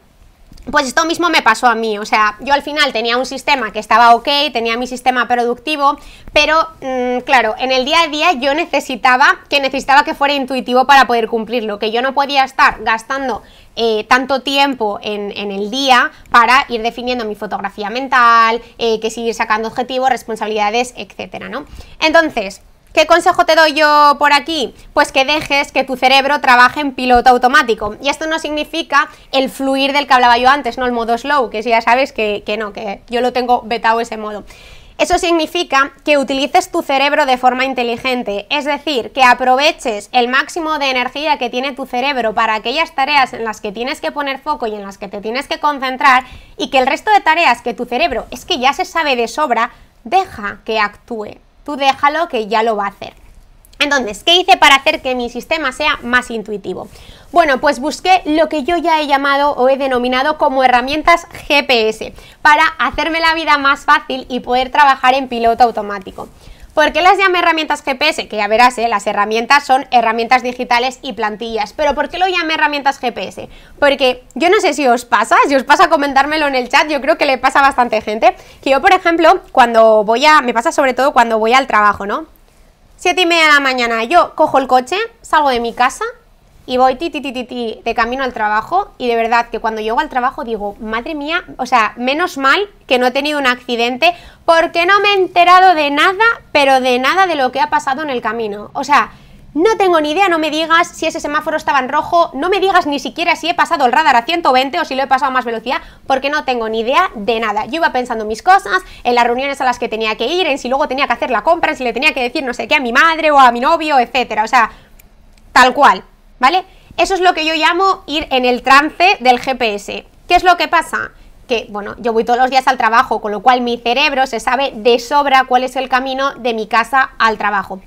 pues esto mismo me pasó a mí, o sea, yo al final tenía un sistema que estaba ok, tenía mi sistema productivo, pero mm, claro, en el día a día yo necesitaba que necesitaba que fuera intuitivo para poder cumplirlo, que yo no podía estar gastando eh, tanto tiempo en, el día para ir definiendo mi fotografía mental, eh, que seguir sacando objetivos, responsabilidades, etcétera, ¿no? Entonces, ¿Qué consejo te doy yo por aquí? Pues que dejes que tu cerebro trabaje en piloto automático. Y esto no significa el fluir del que hablaba yo antes, no el modo slow, que ya sabes que, que no, que yo lo tengo vetado ese modo. Eso significa que utilices tu cerebro de forma inteligente, es decir, que aproveches el máximo de energía que tiene tu cerebro para aquellas tareas en las que tienes que poner foco y en las que te tienes que concentrar y que el resto de tareas que tu cerebro es que ya se sabe de sobra, deja que actúe tú déjalo que ya lo va a hacer. Entonces, ¿qué hice para hacer que mi sistema sea más intuitivo? Bueno, pues busqué lo que yo ya he llamado o he denominado como herramientas GPS para hacerme la vida más fácil y poder trabajar en piloto automático. ¿Por qué las llamé herramientas GPS? Que ya verás, ¿eh? las herramientas son herramientas digitales y plantillas. Pero ¿por qué lo llamé herramientas GPS? Porque yo no sé si os pasa, si os pasa comentármelo en el chat, yo creo que le pasa a bastante gente. Que yo, por ejemplo, cuando voy a. Me pasa sobre todo cuando voy al trabajo, ¿no? Siete y media de la mañana, yo cojo el coche, salgo de mi casa, y voy ti, ti, ti, ti, de camino al trabajo y de verdad que cuando llego al trabajo digo, madre mía, o sea, menos mal que no he tenido un accidente porque no me he enterado de nada, pero de nada de lo que ha pasado en el camino. O sea, no tengo ni idea, no me digas si ese semáforo estaba en rojo, no me digas ni siquiera si he pasado el radar a 120 o si lo he pasado a más velocidad, porque no tengo ni idea de nada. Yo iba pensando mis cosas, en las reuniones a las que tenía que ir, en si luego tenía que hacer la compra, en si le tenía que decir no sé qué a mi madre o a mi novio, etcétera. O sea, tal cual. ¿vale? Eso es lo que yo llamo ir en el trance del GPS. ¿Qué es lo que pasa? Que, bueno, yo voy todos los días al trabajo, con lo cual mi cerebro se sabe de sobra cuál es el camino de mi casa al trabajo.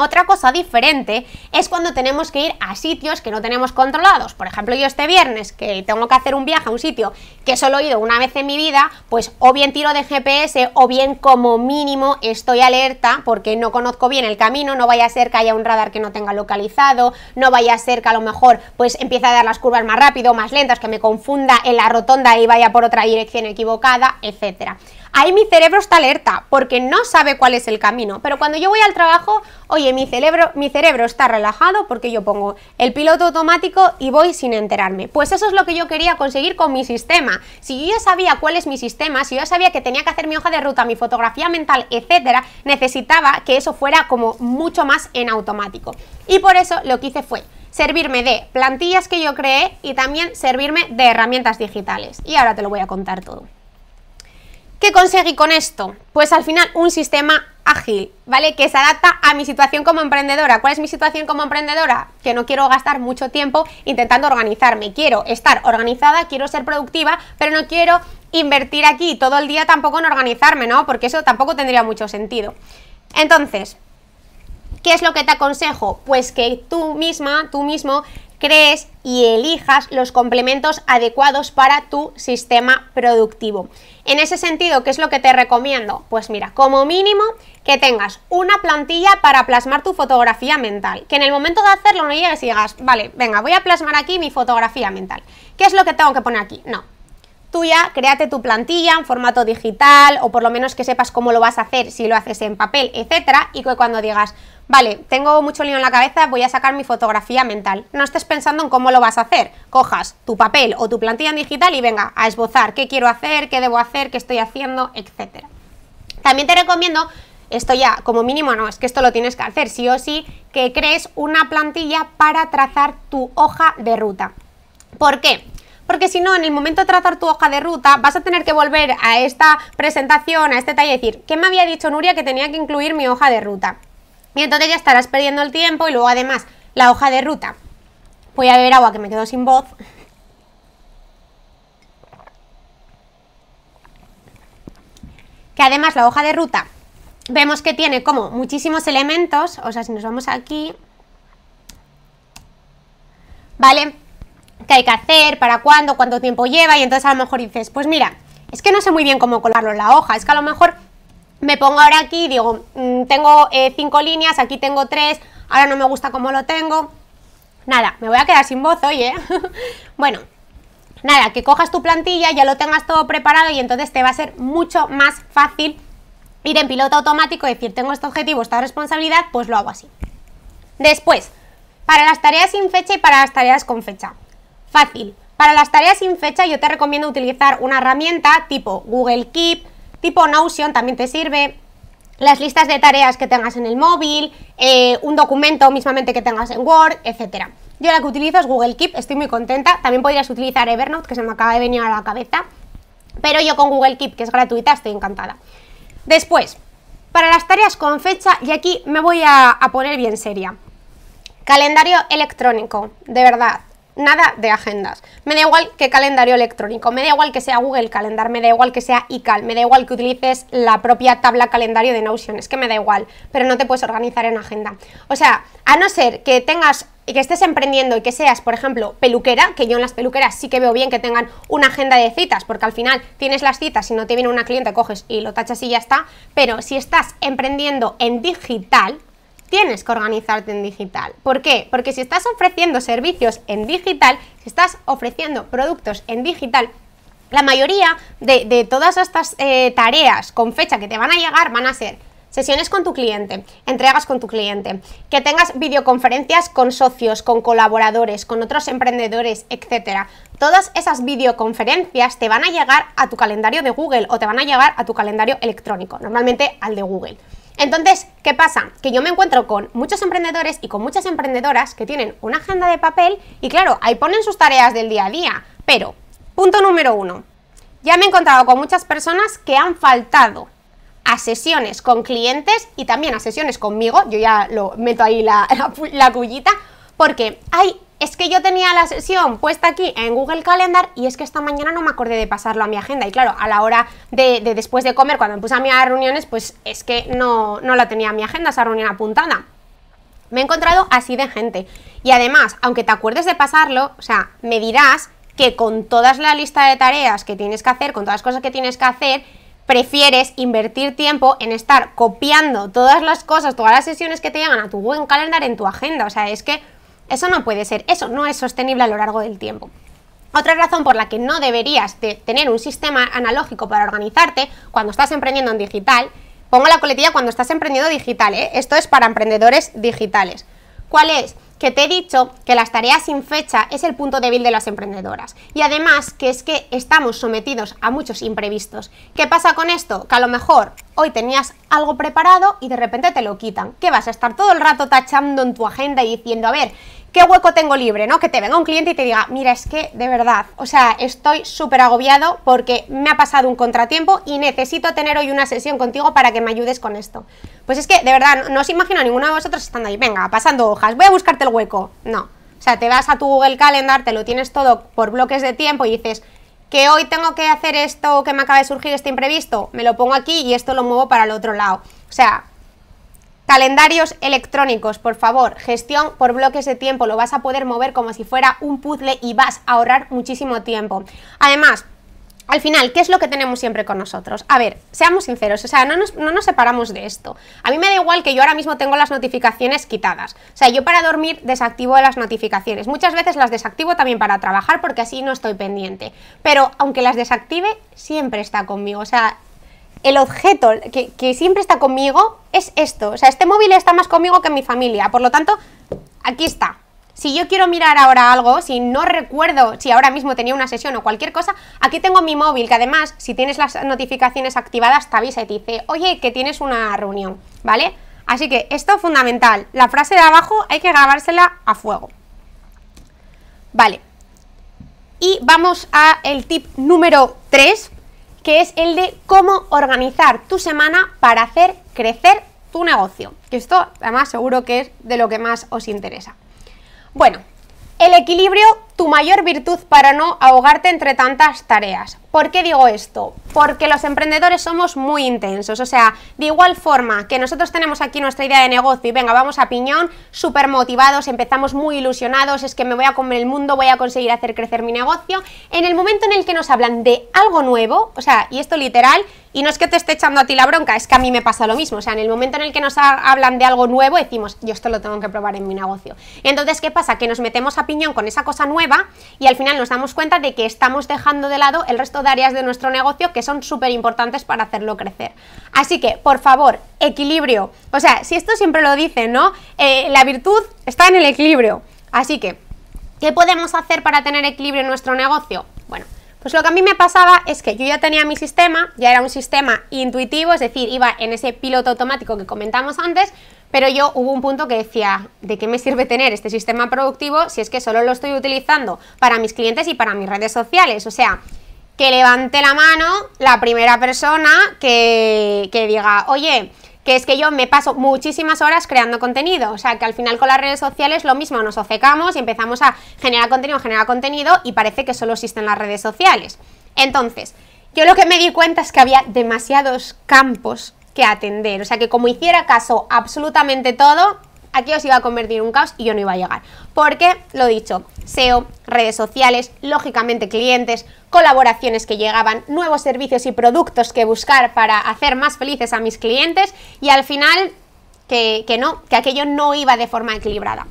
Otra cosa diferente es cuando tenemos que ir a sitios que no tenemos controlados. Por ejemplo, yo este viernes que tengo que hacer un viaje a un sitio que solo he ido una vez en mi vida, pues o bien tiro de GPS o bien como mínimo estoy alerta porque no conozco bien el camino, no vaya a ser que haya un radar que no tenga localizado, no vaya a ser que a lo mejor pues empiece a dar las curvas más rápido, más lentas, que me confunda en la rotonda y vaya por otra dirección equivocada, etcétera ahí mi cerebro está alerta porque no sabe cuál es el camino. Pero cuando yo voy al trabajo, oye, mi cerebro, mi cerebro está relajado porque yo pongo el piloto automático y voy sin enterarme. Pues eso es lo que yo quería conseguir con mi sistema. Si yo ya sabía cuál es mi sistema, si yo ya sabía que tenía que hacer mi hoja de ruta, mi fotografía mental, etcétera, necesitaba que eso fuera como mucho más en automático. Y por eso lo que hice fue servirme de plantillas que yo creé y también servirme de herramientas digitales. Y ahora te lo voy a contar todo. ¿Qué conseguí con esto? Pues al final un sistema ágil, ¿vale? Que se adapta a mi situación como emprendedora. ¿Cuál es mi situación como emprendedora? Que no quiero gastar mucho tiempo intentando organizarme. Quiero estar organizada, quiero ser productiva, pero no quiero invertir aquí todo el día tampoco en organizarme, ¿no? Porque eso tampoco tendría mucho sentido. Entonces, ¿qué es lo que te aconsejo? Pues que tú misma, tú mismo, crees y elijas los complementos adecuados para tu sistema productivo. En ese sentido, ¿qué es lo que te recomiendo? Pues mira, como mínimo que tengas una plantilla para plasmar tu fotografía mental. Que en el momento de hacerlo no llegues y digas, vale, venga, voy a plasmar aquí mi fotografía mental. ¿Qué es lo que tengo que poner aquí? No, tú ya créate tu plantilla en formato digital o por lo menos que sepas cómo lo vas a hacer si lo haces en papel, etcétera, y que cuando digas, vale, tengo mucho lío en la cabeza, voy a sacar mi fotografía mental. No estés pensando en cómo lo vas a hacer. Cojas tu papel o tu plantilla en digital y venga a esbozar qué quiero hacer, qué debo hacer, qué estoy haciendo, etcétera. También te recomiendo esto ya, como mínimo no, es que esto lo tienes que hacer sí o sí, que crees una plantilla para trazar tu hoja de ruta. ¿Por qué? Porque si no, en el momento de trazar tu hoja de ruta, vas a tener que volver a esta presentación, a este taller y decir, ¿qué me había dicho Nuria que tenía que incluir mi hoja de ruta? Y entonces ya estarás perdiendo el tiempo y luego además la hoja de ruta. Voy a beber agua que me quedo sin voz. Que además la hoja de ruta vemos que tiene como muchísimos elementos, o sea, si nos vamos aquí, ¿vale? ¿Qué hay que hacer? ¿Para cuándo? ¿Cuánto tiempo lleva? Y entonces a lo mejor dices, pues mira, es que no sé muy bien cómo colarlo en la hoja, es que a lo mejor me pongo ahora aquí y digo, mm, tengo eh, cinco líneas, aquí tengo tres, ahora no me gusta cómo lo tengo. Nada, me voy a quedar sin voz, oye. <laughs> bueno, nada, que cojas tu plantilla, ya lo tengas todo preparado y entonces te va a ser mucho más fácil ir en piloto automático y decir, tengo este objetivo, esta responsabilidad, pues lo hago así. Después, para las tareas sin fecha y para las tareas con fecha. Fácil. Para las tareas sin fecha yo te recomiendo utilizar una herramienta tipo Google Keep, tipo Notion también te sirve, las listas de tareas que tengas en el móvil, eh, un documento mismamente que tengas en Word, etcétera. Yo la que utilizo es Google Keep, estoy muy contenta. También podrías utilizar Evernote, que se me acaba de venir a la cabeza. Pero yo con Google Keep, que es gratuita, estoy encantada. Después, para las tareas con fecha, y aquí me voy a, a poner bien seria. Calendario electrónico, de verdad nada de agendas. Me da igual que calendario electrónico, me da igual que sea Google Calendar, me da igual que sea iCal, me da igual que utilices la propia tabla calendario de Notion, es que me da igual, pero no te puedes organizar en agenda. O sea, a no ser que tengas que estés emprendiendo y que seas, por ejemplo, peluquera, que yo en las peluqueras sí que veo bien que tengan una agenda de citas, porque al final tienes las citas y no te viene una cliente, coges y lo tachas y ya está, pero si estás emprendiendo en digital, tienes que organizarte en digital. ¿Por qué? Porque si estás ofreciendo servicios en digital, si estás ofreciendo productos en digital, la mayoría de, todas estas eh, tareas con fecha que te van a llegar van a ser sesiones con tu cliente, entregas con tu cliente, que tengas videoconferencias con socios, con colaboradores, con otros emprendedores, etcétera. Todas esas videoconferencias te van a llegar a tu calendario de Google o te van a llegar a tu calendario electrónico, normalmente al de Google. Entonces, ¿qué pasa? Que yo me encuentro con muchos emprendedores y con muchas emprendedoras que tienen una agenda de papel y claro, ahí ponen sus tareas del día a día. Pero, punto número uno, ya me he encontrado con muchas personas que han faltado a sesiones con clientes y también a sesiones conmigo, yo ya lo meto ahí la, <laughs> la, porque hay es que yo tenía la sesión puesta aquí en Google Calendar y es que esta mañana no me acordé de pasarlo a mi agenda. Y claro, a la hora de, después de comer, cuando me puse a mis reuniones, pues es que no, no la tenía en mi agenda, esa reunión apuntada. Me he encontrado así de gente. Y además, aunque te acuerdes de pasarlo, o sea, me dirás que con toda la lista de tareas que tienes que hacer, con todas las cosas que tienes que hacer, prefieres invertir tiempo en estar copiando todas las cosas, todas las sesiones que te llegan a tu Google Calendar en tu agenda. O sea, es que eso no puede ser, eso no es sostenible a lo largo del tiempo. Otra razón por la que no deberías de tener un sistema analógico para organizarte cuando estás emprendiendo en digital, pongo la coletilla cuando estás emprendiendo digital, ¿eh? esto es para emprendedores digitales. ¿Cuál es? que te he dicho que las tareas sin fecha es el punto débil de las emprendedoras. Y además que es que estamos sometidos a muchos imprevistos. ¿Qué pasa con esto? Que a lo mejor hoy tenías algo preparado y de repente te lo quitan. ¿Qué vas a estar todo el rato tachando en tu agenda y diciendo, a ver, ¿qué hueco tengo libre? ¿no? Que te venga un cliente y te diga, mira, es que de verdad, o sea, estoy súper agobiado porque me ha pasado un contratiempo y necesito tener hoy una sesión contigo para que me ayudes con esto. Pues es que, de verdad, no, os imagino a ninguno de vosotros estando ahí, venga, pasando hojas, voy a buscarte el hueco. No. O sea, te vas a tu Google Calendar, te lo tienes todo por bloques de tiempo y dices, que hoy tengo que hacer esto que me acaba de surgir este imprevisto, me lo pongo aquí y esto lo muevo para el otro lado. O sea, Calendarios electrónicos, por favor, gestión por bloques de tiempo, lo vas a poder mover como si fuera un puzzle y vas a ahorrar muchísimo tiempo. Además, al final, ¿qué es lo que tenemos siempre con nosotros? A ver, seamos sinceros, o sea, no nos, no nos, separamos de esto. A mí me da igual que yo ahora mismo tengo las notificaciones quitadas. O sea, yo para dormir desactivo las notificaciones. Muchas veces las desactivo también para trabajar porque así no estoy pendiente. Pero aunque las desactive, siempre está conmigo. O sea, el objeto que, siempre está conmigo es esto. O sea, este móvil está más conmigo que mi familia. Por lo tanto, aquí está. Si yo quiero mirar ahora algo, si no recuerdo si ahora mismo tenía una sesión o cualquier cosa, aquí tengo mi móvil, que además, si tienes las notificaciones activadas, te avisa y te dice, oye, que tienes una reunión, ¿vale? Así que esto es fundamental. La frase de abajo hay que grabársela a fuego. Vale. Y vamos a el tip número 3, que es el de cómo organizar tu semana para hacer crecer tu negocio. Que esto además seguro que es de lo que más os interesa. Bueno, el equilibrio, tu mayor virtud para no ahogarte entre tantas tareas. ¿Por qué digo esto? Porque los emprendedores somos muy intensos, o sea, de igual forma que nosotros tenemos aquí nuestra idea de negocio y venga, vamos a piñón, súper motivados, empezamos muy ilusionados, es que me voy a comer el mundo, voy a conseguir hacer crecer mi negocio, en el momento en el que nos hablan de algo nuevo, o sea, y esto literal, y no es que te esté echando a ti la bronca, es que a mí me pasa lo mismo. O sea, en el momento en el que nos hablan de algo nuevo, decimos, yo esto lo tengo que probar en mi negocio. Entonces, ¿qué pasa? Que nos metemos a piñón con esa cosa nueva y al final nos damos cuenta de que estamos dejando de lado el resto de áreas de nuestro negocio que son súper importantes para hacerlo crecer. Así que, por favor, equilibrio. O sea, si esto siempre lo dicen, ¿no? Eh, la virtud está en el equilibrio. Así que, ¿qué podemos hacer para tener equilibrio en nuestro negocio? Pues lo que a mí me pasaba es que yo ya tenía mi sistema, ya era un sistema intuitivo, es decir, iba en ese piloto automático que comentamos antes, pero yo hubo un punto que decía, ¿de qué me sirve tener este sistema productivo si es que solo lo estoy utilizando para mis clientes y para mis redes sociales? O sea, que levante la mano la primera persona que, que diga, oye, que es que yo me paso muchísimas horas creando contenido, o sea que al final con las redes sociales lo mismo, nos ofecamos y empezamos a generar contenido, generar contenido y parece que solo existen las redes sociales. Entonces, yo lo que me di cuenta es que había demasiados campos que atender, o sea que como hiciera caso absolutamente todo, aquí os iba a convertir en un caos y yo no iba a llegar. Porque, lo dicho, SEO, redes sociales, lógicamente clientes, colaboraciones que llegaban, nuevos servicios y productos que buscar para hacer más felices a mis clientes y al final que, que no, que aquello no iba de forma equilibrada.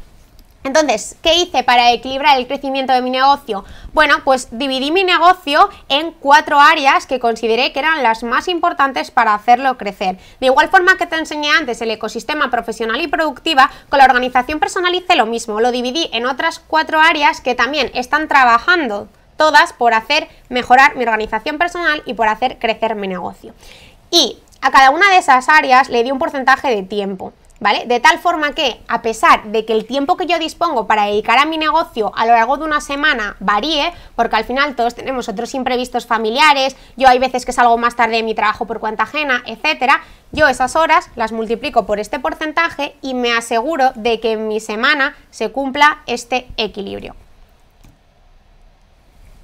Entonces, ¿qué hice para equilibrar el crecimiento de mi negocio? Bueno, pues dividí mi negocio en cuatro áreas que consideré que eran las más importantes para hacerlo crecer. De igual forma que te enseñé antes el ecosistema profesional y productiva, con la organización personal hice lo mismo. Lo dividí en otras cuatro áreas que también están trabajando todas por hacer mejorar mi organización personal y por hacer crecer mi negocio. Y a cada una de esas áreas le di un porcentaje de tiempo. ¿Vale? De tal forma que, a pesar de que el tiempo que yo dispongo para dedicar a mi negocio a lo largo de una semana varíe, porque al final todos tenemos otros imprevistos familiares, yo hay veces que salgo más tarde de mi trabajo por cuenta ajena, etcétera, yo esas horas las multiplico por este porcentaje y me aseguro de que en mi semana se cumpla este equilibrio.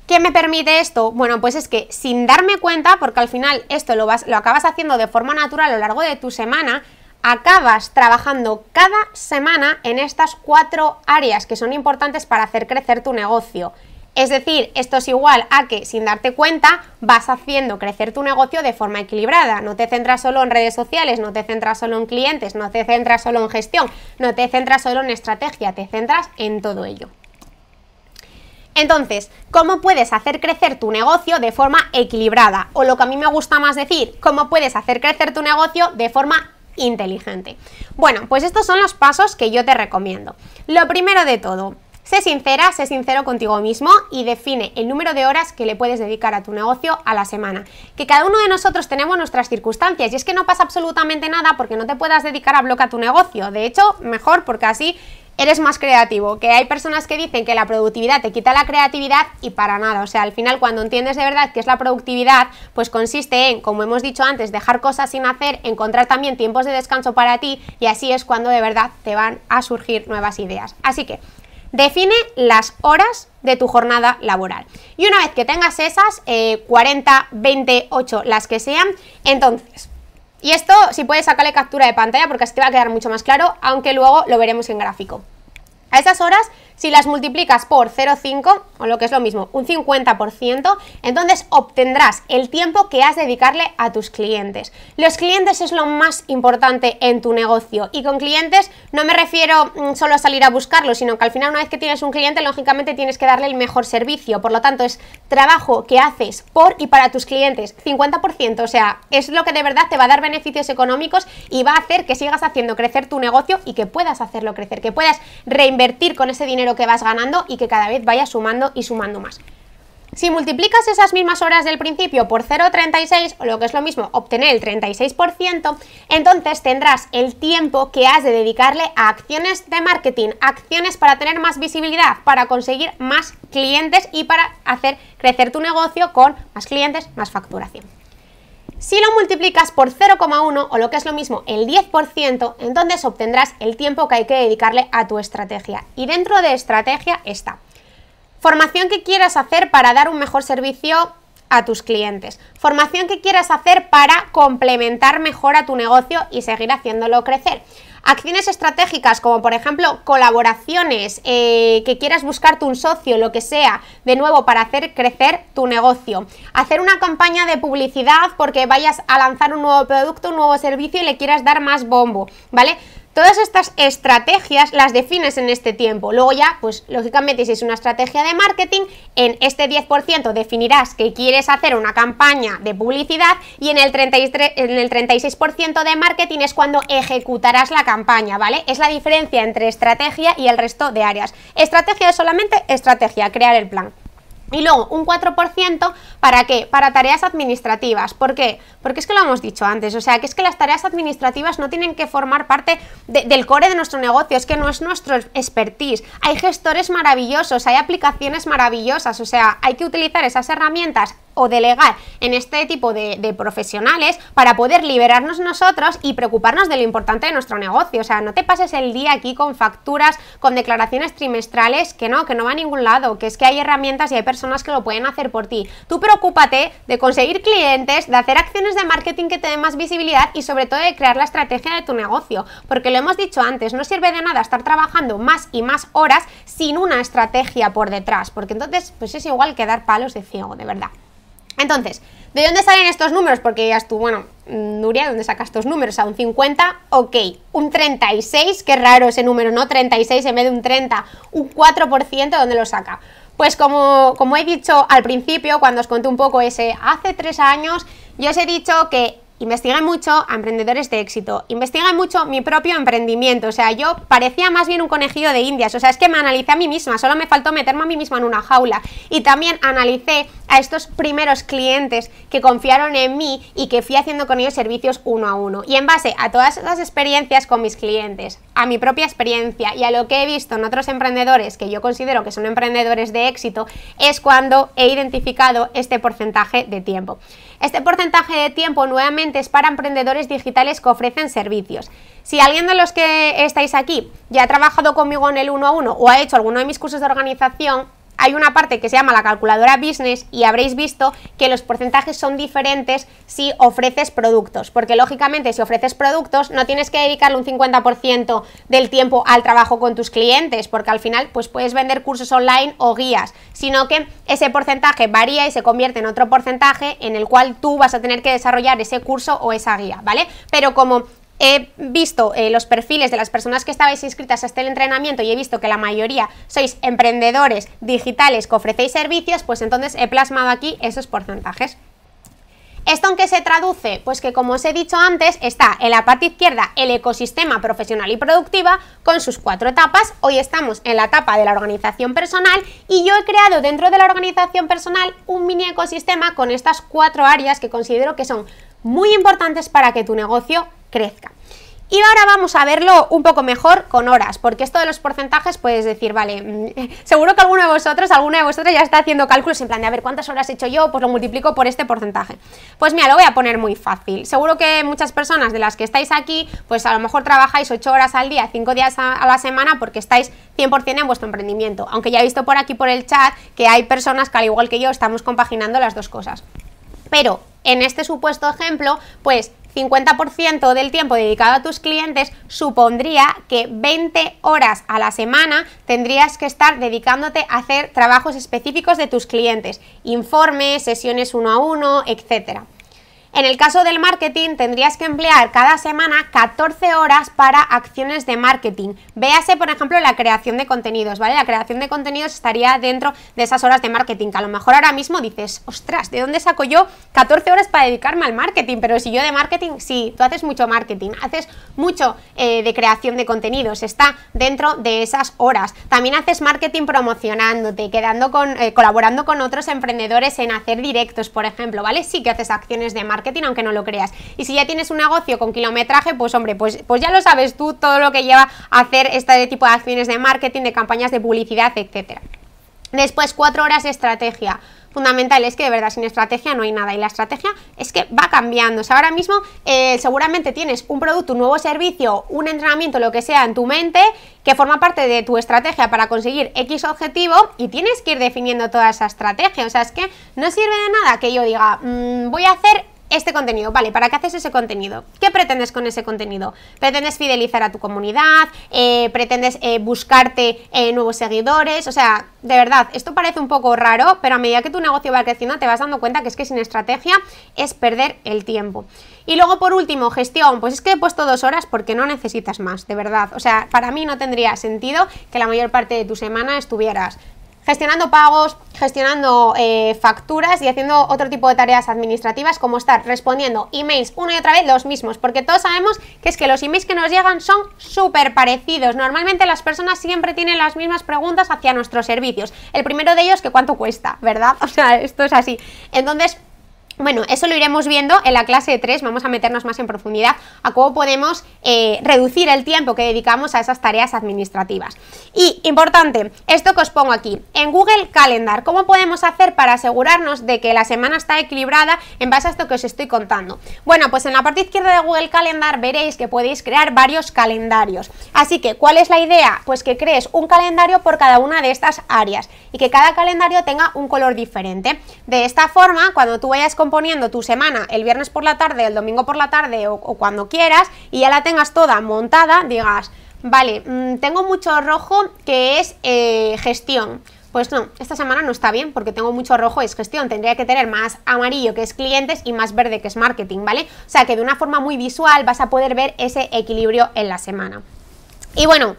¿Qué me permite esto? Bueno, pues es que sin darme cuenta, porque al final esto lo, vas, lo acabas haciendo de forma natural a lo largo de tu semana, acabas trabajando cada semana en estas cuatro áreas que son importantes para hacer crecer tu negocio. Es decir, esto es igual a que sin darte cuenta vas haciendo crecer tu negocio de forma equilibrada. No te centras solo en redes sociales, no te centras solo en clientes, no te centras solo en gestión, no te centras solo en estrategia, te centras en todo ello. Entonces, ¿cómo puedes hacer crecer tu negocio de forma equilibrada? O lo que a mí me gusta más decir, ¿cómo puedes hacer crecer tu negocio de forma inteligente. Bueno, pues estos son los pasos que yo te recomiendo. Lo primero de todo, Sé sincera, sé sincero contigo mismo y define el número de horas que le puedes dedicar a tu negocio a la semana. Que cada uno de nosotros tenemos nuestras circunstancias y es que no pasa absolutamente nada porque no te puedas dedicar a bloque a tu negocio. De hecho, mejor porque así eres más creativo, que hay personas que dicen que la productividad te quita la creatividad y para nada, o sea, al final cuando entiendes de verdad qué es la productividad, pues consiste en, como hemos dicho antes, dejar cosas sin hacer, encontrar también tiempos de descanso para ti y así es cuando de verdad te van a surgir nuevas ideas. Así que, define las horas de tu jornada laboral. Y una vez que tengas esas, 40, 28, las que sean, entonces y esto, si puedes sacarle captura de pantalla porque así te va a quedar mucho más claro, aunque luego lo veremos en gráfico. A esas horas si las multiplicas por 0,5, o lo que es lo mismo, un 50%, entonces obtendrás el tiempo que has de dedicarle a tus clientes. Los clientes es lo más importante en tu negocio y con clientes no me refiero mm, solo a salir a buscarlos, sino que al final una vez que tienes un cliente, lógicamente tienes que darle el mejor servicio. Por lo tanto, es trabajo que haces por y para tus clientes, 50%, o sea, es lo que de verdad te va a dar beneficios económicos y va a hacer que sigas haciendo crecer tu negocio y que puedas hacerlo crecer, que puedas reinvertir con ese dinero que vas ganando y que cada vez vaya sumando y sumando más. Si multiplicas esas mismas horas del principio por 0,36, o lo que es lo mismo, obtener el 36%, entonces tendrás el tiempo que has de dedicarle a acciones de marketing, acciones para tener más visibilidad, para conseguir más clientes y para hacer crecer tu negocio con más clientes, más facturación. Si lo multiplicas por 0,1 o lo que es lo mismo el 10%, entonces obtendrás el tiempo que hay que dedicarle a tu estrategia. Y dentro de estrategia está formación que quieras hacer para dar un mejor servicio a tus clientes, formación que quieras hacer para complementar mejor a tu negocio y seguir haciéndolo crecer. Acciones estratégicas como por ejemplo colaboraciones, eh, que quieras buscarte un socio, lo que sea, de nuevo para hacer crecer tu negocio. Hacer una campaña de publicidad porque vayas a lanzar un nuevo producto, un nuevo servicio y le quieras dar más bombo, ¿vale? Todas estas estrategias las defines en este tiempo. Luego ya, pues lógicamente, si es una estrategia de marketing, en este 10% definirás que quieres hacer una campaña de publicidad y en el, 33, en el 36% de marketing es cuando ejecutarás la campaña, ¿vale? Es la diferencia entre estrategia y el resto de áreas. Estrategia es solamente estrategia, crear el plan. Y luego un 4% para qué? Para tareas administrativas. ¿Por qué? Porque es que lo hemos dicho antes, o sea, que es que las tareas administrativas no tienen que formar parte del core de nuestro negocio, es que no es nuestro expertise. Hay gestores maravillosos, hay aplicaciones maravillosas, o sea, hay que utilizar esas herramientas o delegar en este tipo de, profesionales para poder liberarnos nosotros y preocuparnos de lo importante de nuestro negocio. O sea, no te pases el día aquí con facturas, con declaraciones trimestrales, que no, que no va a ningún lado, que es que hay herramientas y hay personas que lo pueden hacer por ti. Tú preocúpate de conseguir clientes, de hacer acciones de marketing que te den más visibilidad y sobre todo de crear la estrategia de tu negocio. Porque lo hemos dicho antes, no sirve de nada estar trabajando más y más horas sin una estrategia por detrás, porque entonces pues es igual que dar palos de ciego, de verdad. Entonces, ¿de dónde salen estos números? Porque ya tú, bueno, Nuria, ¿de dónde sacas estos números? A un 50, ok. Un 36, qué raro ese número, ¿no? 36 en vez de un 30. Un 4%, ¿de dónde lo saca? Pues como, como he dicho al principio, cuando os conté un poco ese, hace tres años, yo os he dicho que investigué mucho a emprendedores de éxito, investigué mucho mi propio emprendimiento, o sea, yo parecía más bien un conejillo de indias, o sea, es que me analicé a mí misma, solo me faltó meterme a mí misma en una jaula y también analicé a estos primeros clientes que confiaron en mí y que fui haciendo con ellos servicios uno a uno. Y en base a todas esas experiencias con mis clientes, a mi propia experiencia y a lo que he visto en otros emprendedores que yo considero que son emprendedores de éxito, es cuando he identificado este porcentaje de tiempo. Este porcentaje de tiempo nuevamente para emprendedores digitales que ofrecen servicios. Si alguien de los que estáis aquí ya ha trabajado conmigo en el 1 a 1 o ha hecho alguno de mis cursos de organización, hay una parte que se llama la calculadora business y habréis visto que los porcentajes son diferentes si ofreces productos, porque lógicamente si ofreces productos no tienes que dedicarle un 50% del tiempo al trabajo con tus clientes, porque al final pues puedes vender cursos online o guías, sino que ese porcentaje varía y se convierte en otro porcentaje en el cual tú vas a tener que desarrollar ese curso o esa guía, ¿vale? Pero como he visto eh, los perfiles de las personas que estabais inscritas a este entrenamiento y he visto que la mayoría sois emprendedores digitales que ofrecéis servicios, pues entonces he plasmado aquí esos porcentajes. ¿Esto en qué se traduce? Pues que como os he dicho antes, está en la parte izquierda el ecosistema profesional y productiva con sus cuatro etapas. Hoy estamos en la etapa de la organización personal y yo he creado dentro de la organización personal un mini ecosistema con estas cuatro áreas que considero que son muy importantes para que tu negocio crezca. Y ahora vamos a verlo un poco mejor con horas, porque esto de los porcentajes puedes decir, vale, mm, <laughs> seguro que alguno de vosotros, alguna de vosotros ya está haciendo cálculos en plan de a ver cuántas horas he hecho yo, pues lo multiplico por este porcentaje. Pues mira, lo voy a poner muy fácil. Seguro que muchas personas de las que estáis aquí, pues a lo mejor trabajáis 8 horas al día, 5 días a, la semana, porque estáis 100% en vuestro emprendimiento. Aunque ya he visto por aquí por el chat que hay personas que al igual que yo estamos compaginando las dos cosas. Pero en este supuesto ejemplo, pues 50% del tiempo dedicado a tus clientes supondría que 20 horas a la semana tendrías que estar dedicándote a hacer trabajos específicos de tus clientes, informes, sesiones uno a uno, etcétera. En el caso del marketing tendrías que emplear cada semana 14 horas para acciones de marketing. Véase, por ejemplo, la creación de contenidos, ¿vale? La creación de contenidos estaría dentro de esas horas de marketing, que a lo mejor ahora mismo dices, ostras, ¿de dónde saco yo 14 horas para dedicarme al marketing? Pero si yo de marketing, sí, tú haces mucho marketing, haces mucho eh, de creación de contenidos, está dentro de esas horas. También haces marketing promocionándote, quedando con, eh, colaborando con otros emprendedores en hacer directos, por ejemplo, ¿vale? Sí que haces acciones de marketing aunque no lo creas. Y si ya tienes un negocio con kilometraje, pues hombre, pues, pues ya lo sabes tú todo lo que lleva a hacer este tipo de acciones de marketing, de campañas de publicidad, etcétera. Después, cuatro horas de estrategia. fundamental es que de verdad sin estrategia no hay nada y la estrategia es que va cambiando. O sea, ahora mismo eh, seguramente tienes un producto, un nuevo servicio, un entrenamiento, lo que sea en tu mente que forma parte de tu estrategia para conseguir X objetivo y tienes que ir definiendo toda esa estrategia. O sea, es que no sirve de nada que yo diga, mm, voy a hacer este contenido. Vale, ¿para qué haces ese contenido? ¿Qué pretendes con ese contenido? ¿Pretendes fidelizar a tu comunidad? Eh, ¿Pretendes eh, buscarte eh, nuevos seguidores? O sea, de verdad, esto parece un poco raro, pero a medida que tu negocio va creciendo te vas dando cuenta que es que sin estrategia es perder el tiempo. Y luego, por último, gestión. Pues es que he puesto dos horas porque no necesitas más, de verdad. O sea, para mí no tendría sentido que la mayor parte de tu semana estuvieras gestionando pagos, gestionando eh, facturas y haciendo otro tipo de tareas administrativas como estar respondiendo emails una y otra vez los mismos, porque todos sabemos que es que los emails que nos llegan son súper parecidos. Normalmente las personas siempre tienen las mismas preguntas hacia nuestros servicios. El primero de ellos que cuánto cuesta, ¿verdad? <laughs> O sea, esto es así. Entonces, bueno, eso lo iremos viendo en la clase 3, vamos a meternos más en profundidad a cómo podemos eh, reducir el tiempo que dedicamos a esas tareas administrativas. Y, importante, esto que os pongo aquí, en Google Calendar, ¿cómo podemos hacer para asegurarnos de que la semana está equilibrada en base a esto que os estoy contando? Bueno, pues en la parte izquierda de Google Calendar veréis que podéis crear varios calendarios. Así que, ¿cuál es la idea? Pues que crees un calendario por cada una de estas áreas y que cada calendario tenga un color diferente. De esta forma, cuando tú vayas componiendo tu semana el viernes por la tarde, el domingo por la tarde o, cuando quieras y ya la tengas toda montada, digas, vale, mm, tengo mucho rojo que es eh, gestión. Pues no, esta semana no está bien porque tengo mucho rojo, es gestión. Tendría que tener más amarillo que es clientes y más verde que es marketing, ¿vale? O sea que de una forma muy visual vas a poder ver ese equilibrio en la semana. Y bueno,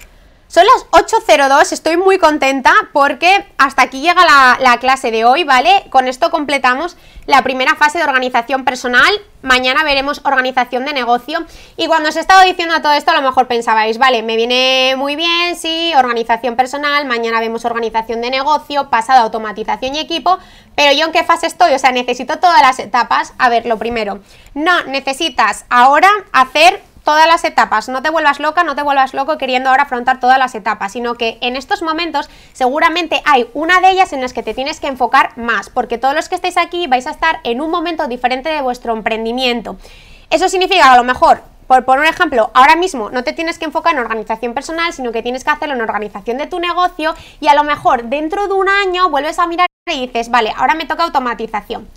son las 8.02, estoy muy contenta porque hasta aquí llega la, clase de hoy, ¿vale? Con esto completamos la primera fase de organización personal, mañana veremos organización de negocio. Y cuando os he estado diciendo todo esto a lo mejor pensabais, vale, me viene muy bien, sí, organización personal, mañana vemos organización de negocio, pasado automatización y equipo, pero yo en qué fase estoy, o sea, necesito todas las etapas, a ver, lo primero, no necesitas ahora hacer todas las etapas, no te vuelvas loca, no te vuelvas loco queriendo ahora afrontar todas las etapas, sino que en estos momentos seguramente hay una de ellas en las que te tienes que enfocar más, porque todos los que estáis aquí vais a estar en un momento diferente de vuestro emprendimiento. Eso significa a lo mejor por poner un ejemplo, ahora mismo no te tienes que enfocar en organización personal, sino que tienes que hacerlo en organización de tu negocio y a lo mejor dentro de un año vuelves a mirar y dices, vale, ahora me toca automatización.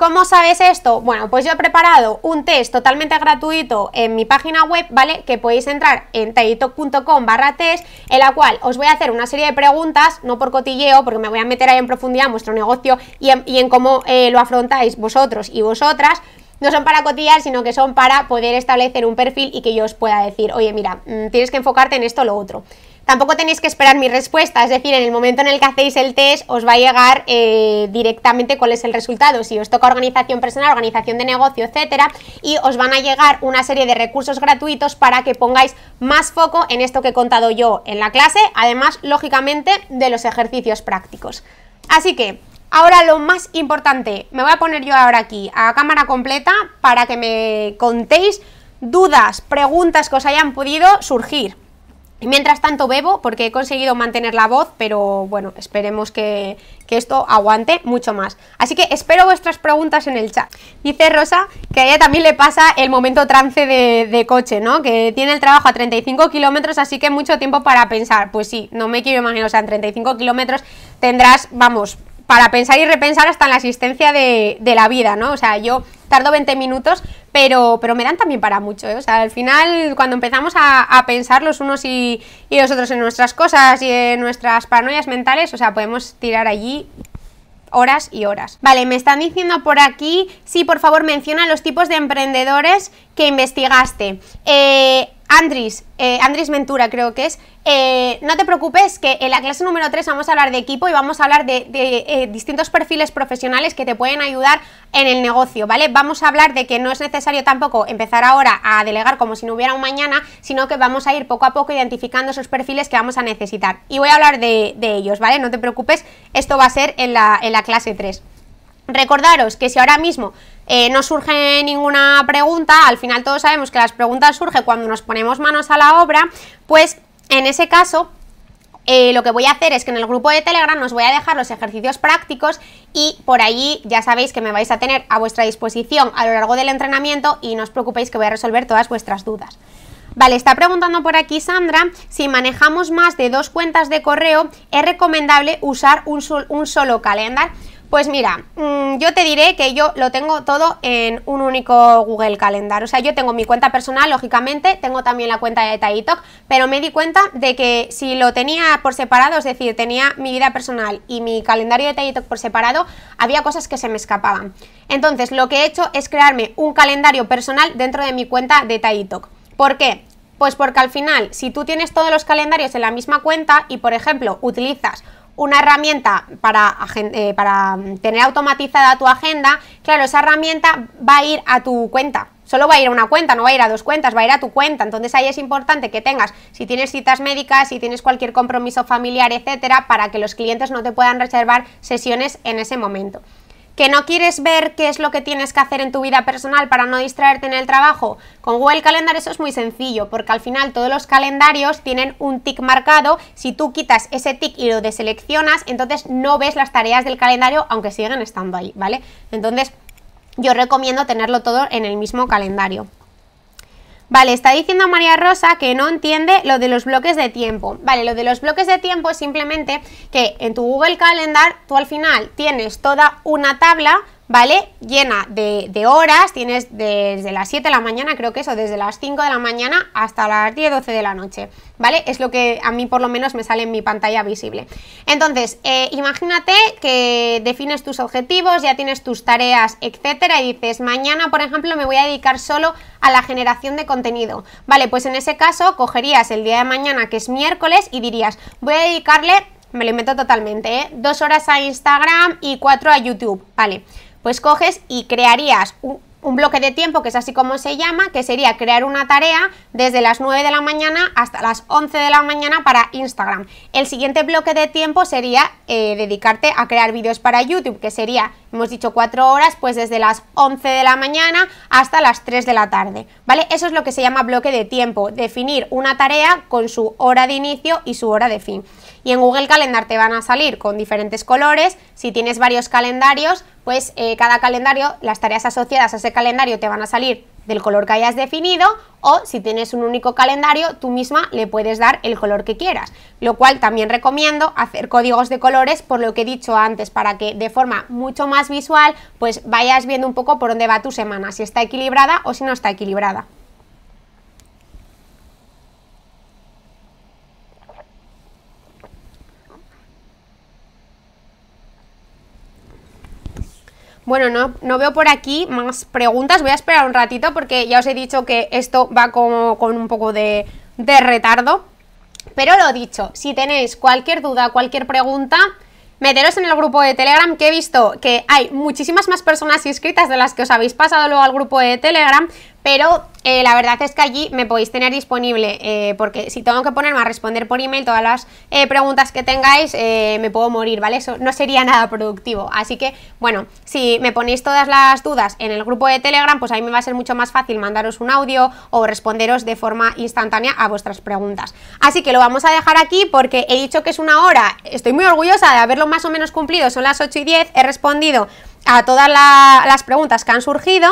¿Cómo sabes esto? Bueno, pues yo he preparado un test totalmente gratuito en mi página web, ¿vale? Que podéis entrar en taitok.com barra test, en la cual os voy a hacer una serie de preguntas, no por cotilleo, porque me voy a meter ahí en profundidad en vuestro negocio y en, cómo eh, lo afrontáis vosotros y vosotras, no son para cotillar, sino que son para poder establecer un perfil y que yo os pueda decir, oye, mira, mm, tienes que enfocarte en esto o lo otro. Tampoco tenéis que esperar mi respuesta, es decir, en el momento en el que hacéis el test os va a llegar eh, directamente cuál es el resultado, si os toca organización personal, organización de negocio, etcétera, y os van a llegar una serie de recursos gratuitos para que pongáis más foco en esto que he contado yo en la clase, además, lógicamente, de los ejercicios prácticos. Así que, ahora lo más importante, me voy a poner yo ahora aquí a cámara completa para que me contéis dudas, preguntas que os hayan podido surgir. Mientras tanto bebo porque he conseguido mantener la voz, pero bueno, esperemos que, esto aguante mucho más. Así que espero vuestras preguntas en el chat. Dice Rosa que a ella también le pasa el momento trance de, de coche, ¿no? Que tiene el trabajo a 35 kilómetros, así que mucho tiempo para pensar. Pues sí, no me quiero imaginar, o sea, en 35 kilómetros tendrás, vamos, para pensar y repensar hasta en la existencia de, la vida, ¿no? O sea, yo tardo 20 minutos, pero, pero me dan también para mucho, ¿eh? O sea, al final, cuando empezamos a, pensar los unos y, los otros en nuestras cosas y en nuestras paranoias mentales, o sea, podemos tirar allí horas y horas. Vale, me están diciendo por aquí, sí, por favor, menciona los tipos de emprendedores que investigaste. Eh, Andris, eh, Ventura creo que es, eh, no te preocupes que en la clase número 3 vamos a hablar de equipo y vamos a hablar de, eh, distintos perfiles profesionales que te pueden ayudar en el negocio, ¿vale? Vamos a hablar de que no es necesario tampoco empezar ahora a delegar como si no hubiera un mañana, sino que vamos a ir poco a poco identificando esos perfiles que vamos a necesitar. Y voy a hablar de, ellos, ¿vale? No te preocupes, esto va a ser en la, en la clase 3. Recordaros que si ahora mismo eh, no surge ninguna pregunta, al final todos sabemos que las preguntas surgen cuando nos ponemos manos a la obra, pues en ese caso eh, lo que voy a hacer es que en el grupo de Telegram os voy a dejar los ejercicios prácticos y por allí ya sabéis que me vais a tener a vuestra disposición a lo largo del entrenamiento y no os preocupéis que voy a resolver todas vuestras dudas. Vale, está preguntando por aquí Sandra, si manejamos más de dos cuentas de correo, ¿es recomendable usar un, un solo calendar? Pues mira, mm, yo te diré que yo lo tengo todo en un único Google Calendar. O sea, yo tengo mi cuenta personal, lógicamente, tengo también la cuenta de TikTok, pero me di cuenta de que si lo tenía por separado, es decir, tenía mi vida personal y mi calendario de TikTok por separado, había cosas que se me escapaban. Entonces, lo que he hecho es crearme un calendario personal dentro de mi cuenta de TikTok. ¿Por qué? Pues porque al final, si tú tienes todos los calendarios en la misma cuenta y, por ejemplo, utilizas una herramienta para, eh, para tener automatizada tu agenda, claro, esa herramienta va a ir a tu cuenta. Solo va a ir a una cuenta, no va a ir a dos cuentas, va a ir a tu cuenta. Entonces ahí es importante que tengas, si tienes citas médicas, si tienes cualquier compromiso familiar, etcétera, para que los clientes no te puedan reservar sesiones en ese momento. ¿Que no quieres ver qué es lo que tienes que hacer en tu vida personal para no distraerte en el trabajo? Con Google Calendar eso es muy sencillo, porque al final todos los calendarios tienen un tick marcado. Si tú quitas ese tick y lo deseleccionas, entonces no ves las tareas del calendario, aunque siguen estando ahí, ¿vale? Entonces yo recomiendo tenerlo todo en el mismo calendario. Vale, está diciendo María Rosa que no entiende lo de los bloques de tiempo. Vale, lo de los bloques de tiempo es simplemente que en tu Google Calendar tú al final tienes toda una tabla ¿vale? Llena de, horas, tienes desde las 7 de la mañana, creo que eso, desde las 5 de la mañana hasta las 10, 12 de la noche, ¿vale? Es lo que a mí por lo menos me sale en mi pantalla visible. Entonces, eh, imagínate que defines tus objetivos, ya tienes tus tareas, etcétera, y dices, mañana, por ejemplo, me voy a dedicar solo a la generación de contenido. Vale, pues en ese caso cogerías el día de mañana, que es miércoles, y dirías, voy a dedicarle me lo invento totalmente, ¿eh? dos horas a Instagram y cuatro a YouTube, vale pues coges y crearías un, bloque de tiempo, que es así como se llama, que sería crear una tarea desde las 9 de la mañana hasta las 11 de la mañana para Instagram. El siguiente bloque de tiempo sería eh, dedicarte a crear vídeos para YouTube, que sería, hemos dicho 4 horas, pues desde las 11 de la mañana hasta las 3 de la tarde, ¿vale? Eso es lo que se llama bloque de tiempo, definir una tarea con su hora de inicio y su hora de fin. Y en Google Calendar te van a salir con diferentes colores, si tienes varios calendarios, pues eh, cada calendario, las tareas asociadas a ese calendario te van a salir del color que hayas definido o si tienes un único calendario, tú misma le puedes dar el color que quieras. Lo cual también recomiendo hacer códigos de colores por lo que he dicho antes, para que de forma mucho más visual pues vayas viendo un poco por dónde va tu semana, si está equilibrada o si no está equilibrada. Bueno, no, veo por aquí más preguntas. Voy a esperar un ratito porque ya os he dicho que esto va como con un poco de, de retardo. Pero lo dicho, si tenéis cualquier duda, cualquier pregunta, meteros en el grupo de Telegram, que he visto que hay muchísimas más personas inscritas de las que os habéis pasado luego al grupo de Telegram, pero eh, la verdad es que allí me podéis tener disponible, eh, porque si tengo que ponerme a responder por email todas las eh, preguntas que tengáis, me puedo morir, ¿vale? Eso no sería <laughs> nada productivo. Así que, bueno, si me ponéis todas las dudas en el grupo de Telegram, pues ahí me va a ser mucho más fácil mandaros un audio o responderos de forma instantánea a vuestras preguntas. Así que lo vamos a dejar aquí porque he dicho que es una hora, estoy muy orgullosa de haberlo más o menos cumplido, son las 8 y 10, he respondido a todas las preguntas que han surgido.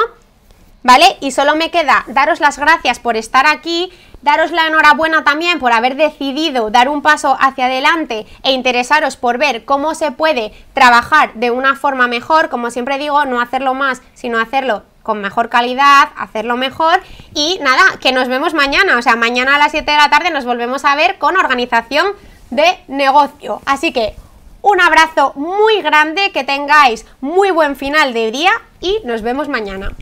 ¿Vale? Y solo me queda daros las gracias por estar aquí, daros la enhorabuena también por haber decidido dar un paso hacia adelante e interesaros por ver cómo se puede trabajar de una forma mejor, como siempre digo, no hacerlo más, sino hacerlo con mejor calidad, hacerlo mejor y nada, que nos vemos mañana, o sea, mañana a las 7 de la tarde nos volvemos a ver con organización de negocio. Así que un abrazo muy grande, que tengáis muy buen final de día y nos vemos mañana.